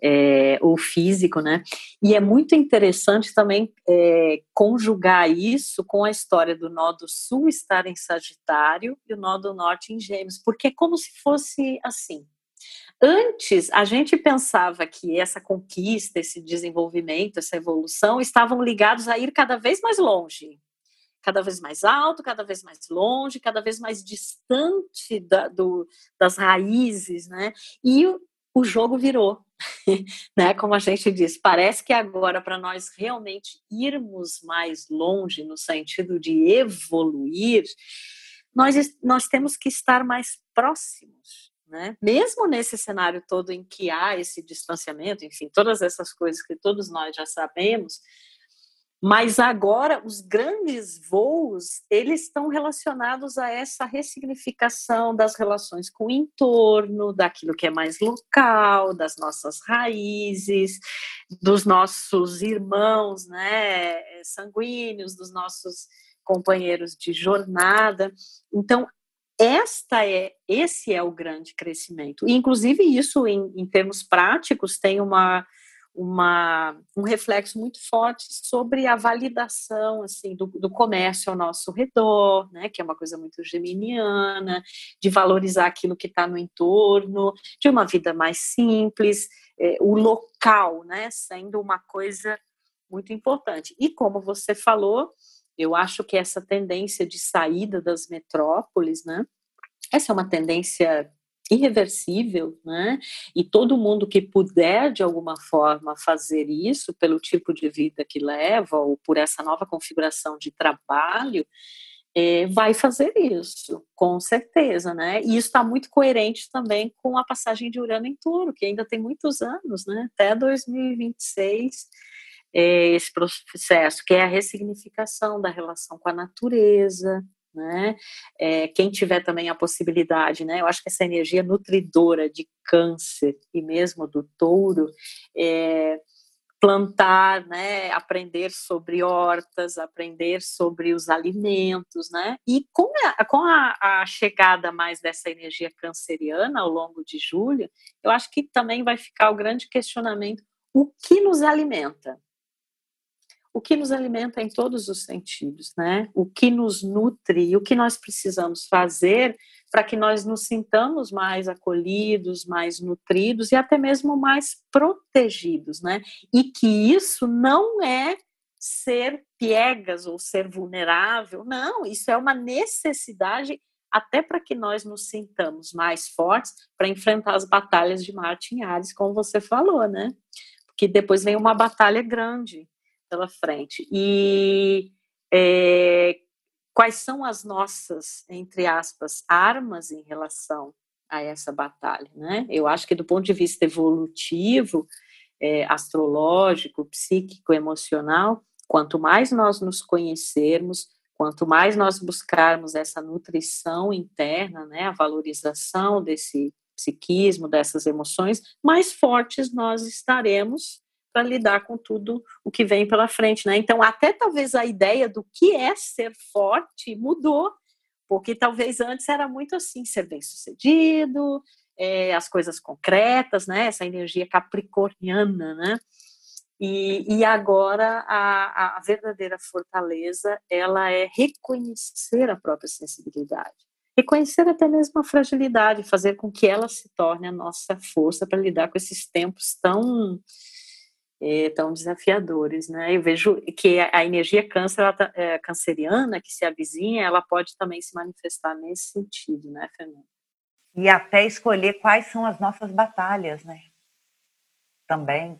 é, físico, né? E é muito interessante também é, conjugar isso com a história do nó do sul estar em Sagitário e o nó do norte em Gêmeos, porque é como se fosse assim, Antes, a gente pensava que essa conquista, esse desenvolvimento, essa evolução estavam ligados a ir cada vez mais longe, cada vez mais alto, cada vez mais longe, cada vez mais distante da, do, das raízes, né? E o, jogo virou, né? Como a gente diz, parece que agora para nós realmente irmos mais longe no sentido de evoluir, nós, nós temos que estar mais próximos né? Mesmo nesse cenário todo em que há esse distanciamento, enfim, todas essas coisas que todos nós já sabemos, mas agora os grandes voos, eles estão relacionados a essa ressignificação das relações com o entorno, daquilo que é mais local, das nossas raízes, dos nossos irmãos, né, sanguíneos, dos nossos companheiros de jornada. Então, esta é, esse é o grande crescimento. E, inclusive, isso, em, em termos práticos, tem uma, uma, um reflexo muito forte sobre a validação assim do, do, comércio ao nosso redor, né, que é uma coisa muito geminiana, de valorizar aquilo que está no entorno, de uma vida mais simples, é, o local, né, sendo uma coisa muito importante. E como você falou, eu acho que essa tendência de saída das metrópoles, né? Essa é uma tendência irreversível, né? E todo mundo que puder de alguma forma fazer isso pelo tipo de vida que leva ou por essa nova configuração de trabalho, é, vai fazer isso, com certeza, né? E isso está muito coerente também com a passagem de Urano em Touro, que ainda tem muitos anos, né? Até 2026 é, esse processo, que é a ressignificação da relação com a natureza, né? É, quem tiver também a possibilidade, né? Eu acho que essa energia nutridora de câncer e mesmo do touro, é, plantar, né? Aprender sobre hortas, aprender sobre os alimentos, né? E com a, com a, a chegada mais dessa energia canceriana ao longo de julho, eu acho que também vai ficar o grande questionamento: o que nos alimenta? O que nos alimenta em todos os sentidos, né? O que nos nutre e o que nós precisamos fazer para que nós nos sintamos mais acolhidos, mais nutridos e até mesmo mais protegidos, né? E que isso não é ser piegas ou ser vulnerável, não, isso é uma necessidade até para que nós nos sintamos mais fortes para enfrentar as batalhas de Marte em Ares, como você falou, né? Porque depois vem uma batalha grande pela frente. E é, quais são as nossas, entre aspas, armas em relação a essa batalha, né? Eu acho que do ponto de vista evolutivo, é, astrológico, psíquico, emocional, quanto mais nós nos conhecermos, quanto mais nós buscarmos essa nutrição interna, né, a valorização desse psiquismo, dessas emoções, mais fortes nós estaremos para lidar com tudo o que vem pela frente, né? Então, até talvez a ideia do que é ser forte mudou, porque talvez antes era muito assim, ser bem-sucedido, é, as coisas concretas, né? Essa energia capricorniana, né? E, e agora a, a verdadeira fortaleza ela é reconhecer a própria sensibilidade, reconhecer até mesmo a fragilidade, fazer com que ela se torne a nossa força para lidar com esses tempos tão é, tão desafiadores, né? Eu vejo que a energia câncer, ela, tá, é, canceriana que se avizinha, ela pode também se manifestar nesse sentido, né, Fernanda? E até escolher quais são as nossas batalhas, né? Também,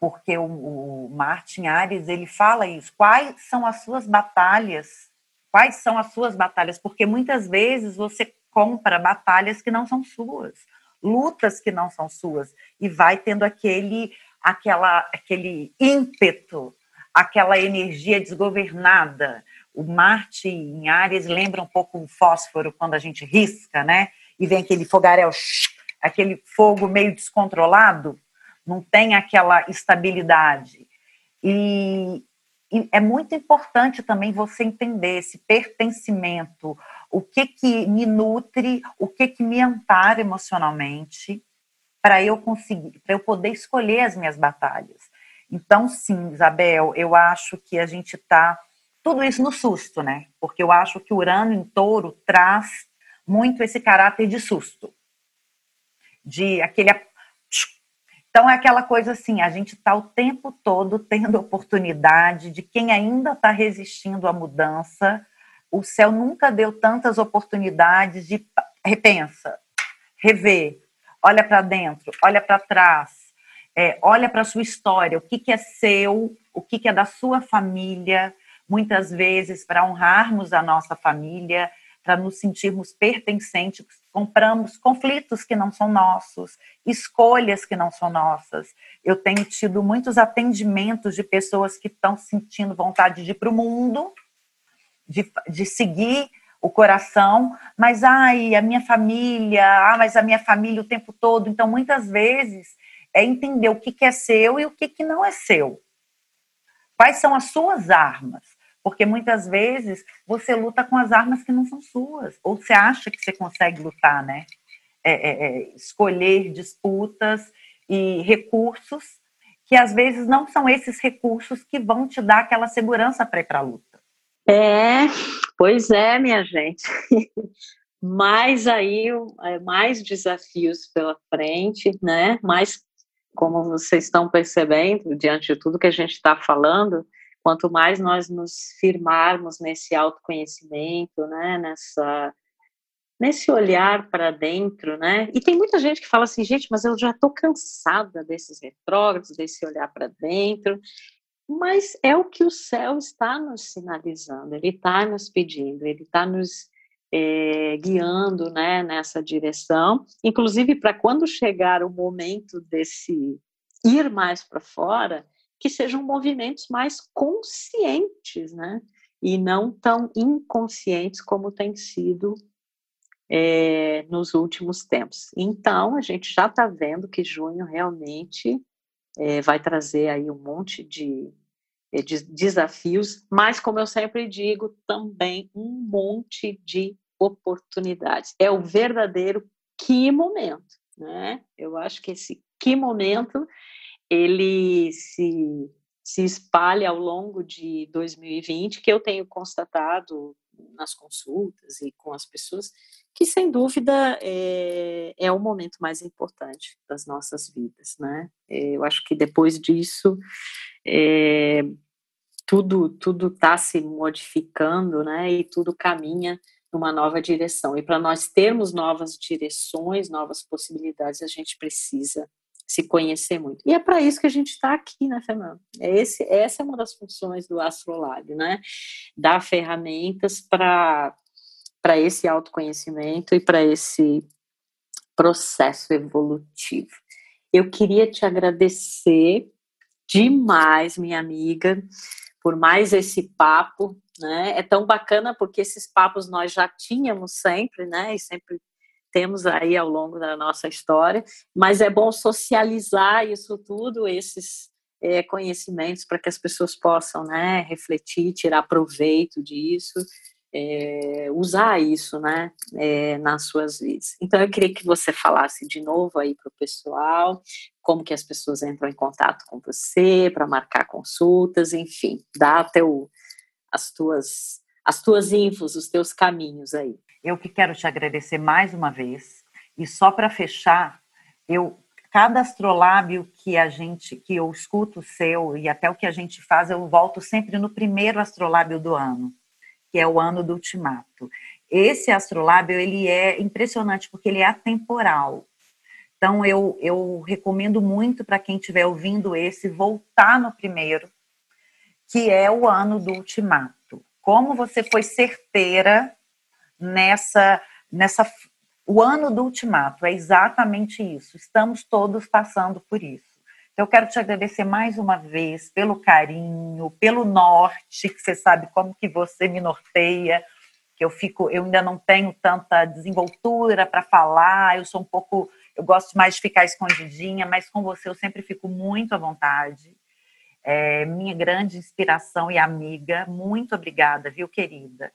porque o, o Martin Ares ele fala isso. Quais são as suas batalhas? Quais são as suas batalhas? Porque muitas vezes você compra batalhas que não são suas, lutas que não são suas e vai tendo aquele aquela, aquele ímpeto, aquela energia desgovernada. O Marte em Ares lembra um pouco o fósforo quando a gente risca, né? E vem aquele fogaréu, aquele fogo meio descontrolado, não tem aquela estabilidade. E, e, é muito importante também você entender esse pertencimento, o que que me nutre, o que que me ampara emocionalmente, para eu conseguir, para eu poder escolher as minhas batalhas. Então, sim, Isabel, eu acho que a gente está tudo isso no susto, né? Porque eu acho que Urano em Touro traz muito esse caráter de susto, de aquele então é aquela coisa assim, a gente está o tempo todo tendo oportunidade de quem ainda está resistindo à mudança. O céu nunca deu tantas oportunidades de repensa, rever, olha para dentro, olha para trás, é, olha para a sua história, o que, que é seu, o que, que é da sua família, muitas vezes para honrarmos a nossa família, para nos sentirmos pertencentes, compramos conflitos que não são nossos, escolhas que não são nossas. Eu tenho tido muitos atendimentos de pessoas que estão sentindo vontade de ir para o mundo, de, de seguir o coração, mas ai, a minha família, ah, mas a minha família o tempo todo. Então, muitas vezes é entender o que, que é seu e o que, que não é seu. Quais são as suas armas? Porque muitas vezes você luta com as armas que não são suas, ou você acha que você consegue lutar, né? É, é, é, escolher disputas e recursos que às vezes não são esses recursos que vão te dar aquela segurança para ir para a luta. É, pois é, minha gente. mais aí, é, mais desafios pela frente, né? Mais, como vocês estão percebendo, diante de tudo que a gente está falando, quanto mais nós nos firmarmos nesse autoconhecimento, né? Nessa nesse olhar para dentro, né? E tem muita gente que fala assim, gente, mas eu já estou cansada desses retrógrados, desse olhar para dentro. Mas é o que o céu está nos sinalizando, ele está nos pedindo, ele está nos é, guiando né, nessa direção, inclusive para quando chegar o momento desse ir mais para fora, que sejam movimentos mais conscientes, né? E não tão inconscientes como tem sido é, nos últimos tempos. Então, a gente já está vendo que junho realmente é, vai trazer aí um monte de, de, desafios, mas, como eu sempre digo, também um monte de oportunidades. É o verdadeiro que momento, né? Eu acho que esse que momento ele se, se espalhe ao longo de 2020, que eu tenho constatado nas consultas e com as pessoas, que sem dúvida é, é o momento mais importante das nossas vidas, né? É, eu acho que depois disso é, tudo tudo está se modificando, né? E tudo caminha numa nova direção. E para nós termos novas direções, novas possibilidades, a gente precisa se conhecer muito. E é para isso que a gente está aqui, né, Fernando? É esse, essa é uma das funções do Astrolab, né? Dar ferramentas para esse autoconhecimento e para esse processo evolutivo. Eu queria te agradecer demais, minha amiga, por mais esse papo, né? É tão bacana porque esses papos nós já tínhamos sempre, né? E sempre temos aí ao longo da nossa história, mas é bom socializar isso tudo, esses é, conhecimentos, para que as pessoas possam né, refletir, tirar proveito disso, é, usar isso né, é, nas suas vidas. Então, eu queria que você falasse de novo aí para o pessoal, como que as pessoas entram em contato com você, para marcar consultas, enfim, dá o, as tuas as tuas infos, os teus caminhos aí. Eu que quero te agradecer mais uma vez. E só para fechar, eu cada astrolábio que a gente que eu escuto o seu e até o que a gente faz, eu volto sempre no primeiro astrolábio do ano, que é o ano do ultimato. Esse astrolábio ele é impressionante porque ele é atemporal. Então eu, eu recomendo muito para quem estiver ouvindo esse voltar no primeiro, que é o ano do ultimato. Como você foi certeira nessa, nessa. O ano do ultimato é exatamente isso. Estamos todos passando por isso. Então, eu quero te agradecer mais uma vez pelo carinho, pelo norte, que você sabe como que você me norteia, que eu fico, eu ainda não tenho tanta desenvoltura para falar, eu sou um pouco, eu gosto mais de ficar escondidinha, mas com você eu sempre fico muito à vontade. É, minha grande inspiração e amiga, muito obrigada, viu, querida?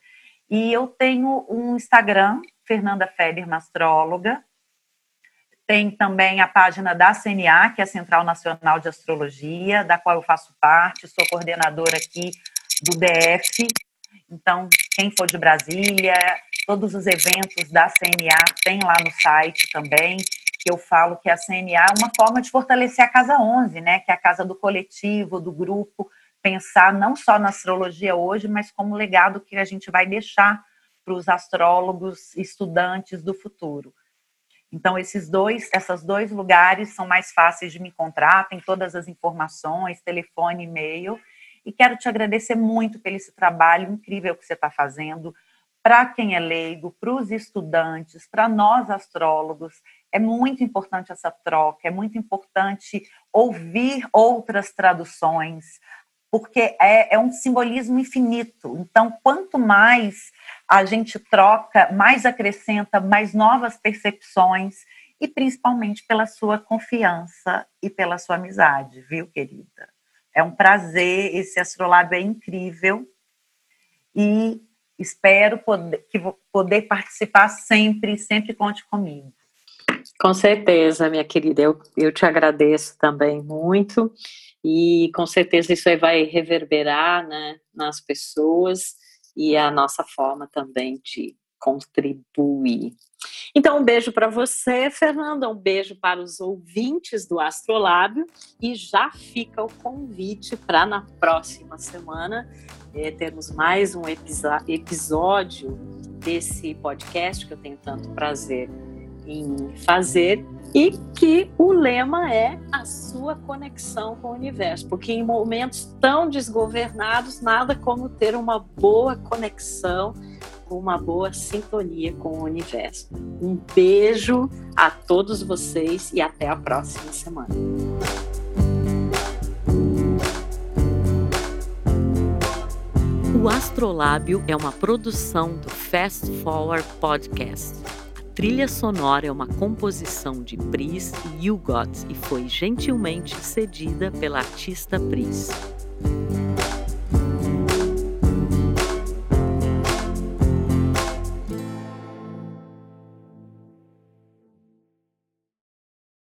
E eu tenho um Instagram, Fernanda Federman Astróloga. Tem também a página da CNA, que é a Central Nacional de Astrologia, da qual eu faço parte, sou coordenadora aqui do DF. Então, quem for de Brasília, todos os eventos da CNA tem lá no site também, que eu falo que a CNA é uma forma de fortalecer a Casa 11, né, que é a casa do coletivo, do grupo, pensar não só na astrologia hoje, mas como legado que a gente vai deixar para os astrólogos estudantes do futuro. Então, esses dois, esses dois lugares são mais fáceis de me encontrar, tem todas as informações, telefone, e-mail. E quero te agradecer muito pelo esse trabalho incrível que você está fazendo para quem é leigo, para os estudantes, para nós astrólogos. É muito importante essa troca, é muito importante ouvir outras traduções, porque é, é um simbolismo infinito. Então, quanto mais a gente troca, mais acrescenta, mais novas percepções, e principalmente pela sua confiança e pela sua amizade, viu, querida? É um prazer, esse astrolábio é incrível e espero poder, que poder participar sempre, sempre conte comigo. Com certeza, minha querida, eu, eu te agradeço também muito e com certeza isso aí vai reverberar né, nas pessoas e a nossa forma também de contribuir. Então, um beijo para você, Fernanda, um beijo para os ouvintes do Astrolábio e já fica o convite para na próxima semana é, termos mais um episódio desse podcast que eu tenho tanto prazer em fazer e que o lema é a sua conexão com o universo, porque em momentos tão desgovernados, nada como ter uma boa conexão, uma boa sintonia com o universo. Um beijo a todos vocês e até a próxima semana. O Astrolábio é uma produção do Fast Forward Podcast trilha sonora é uma composição de Pris e Hugot e foi gentilmente cedida pela artista Pris.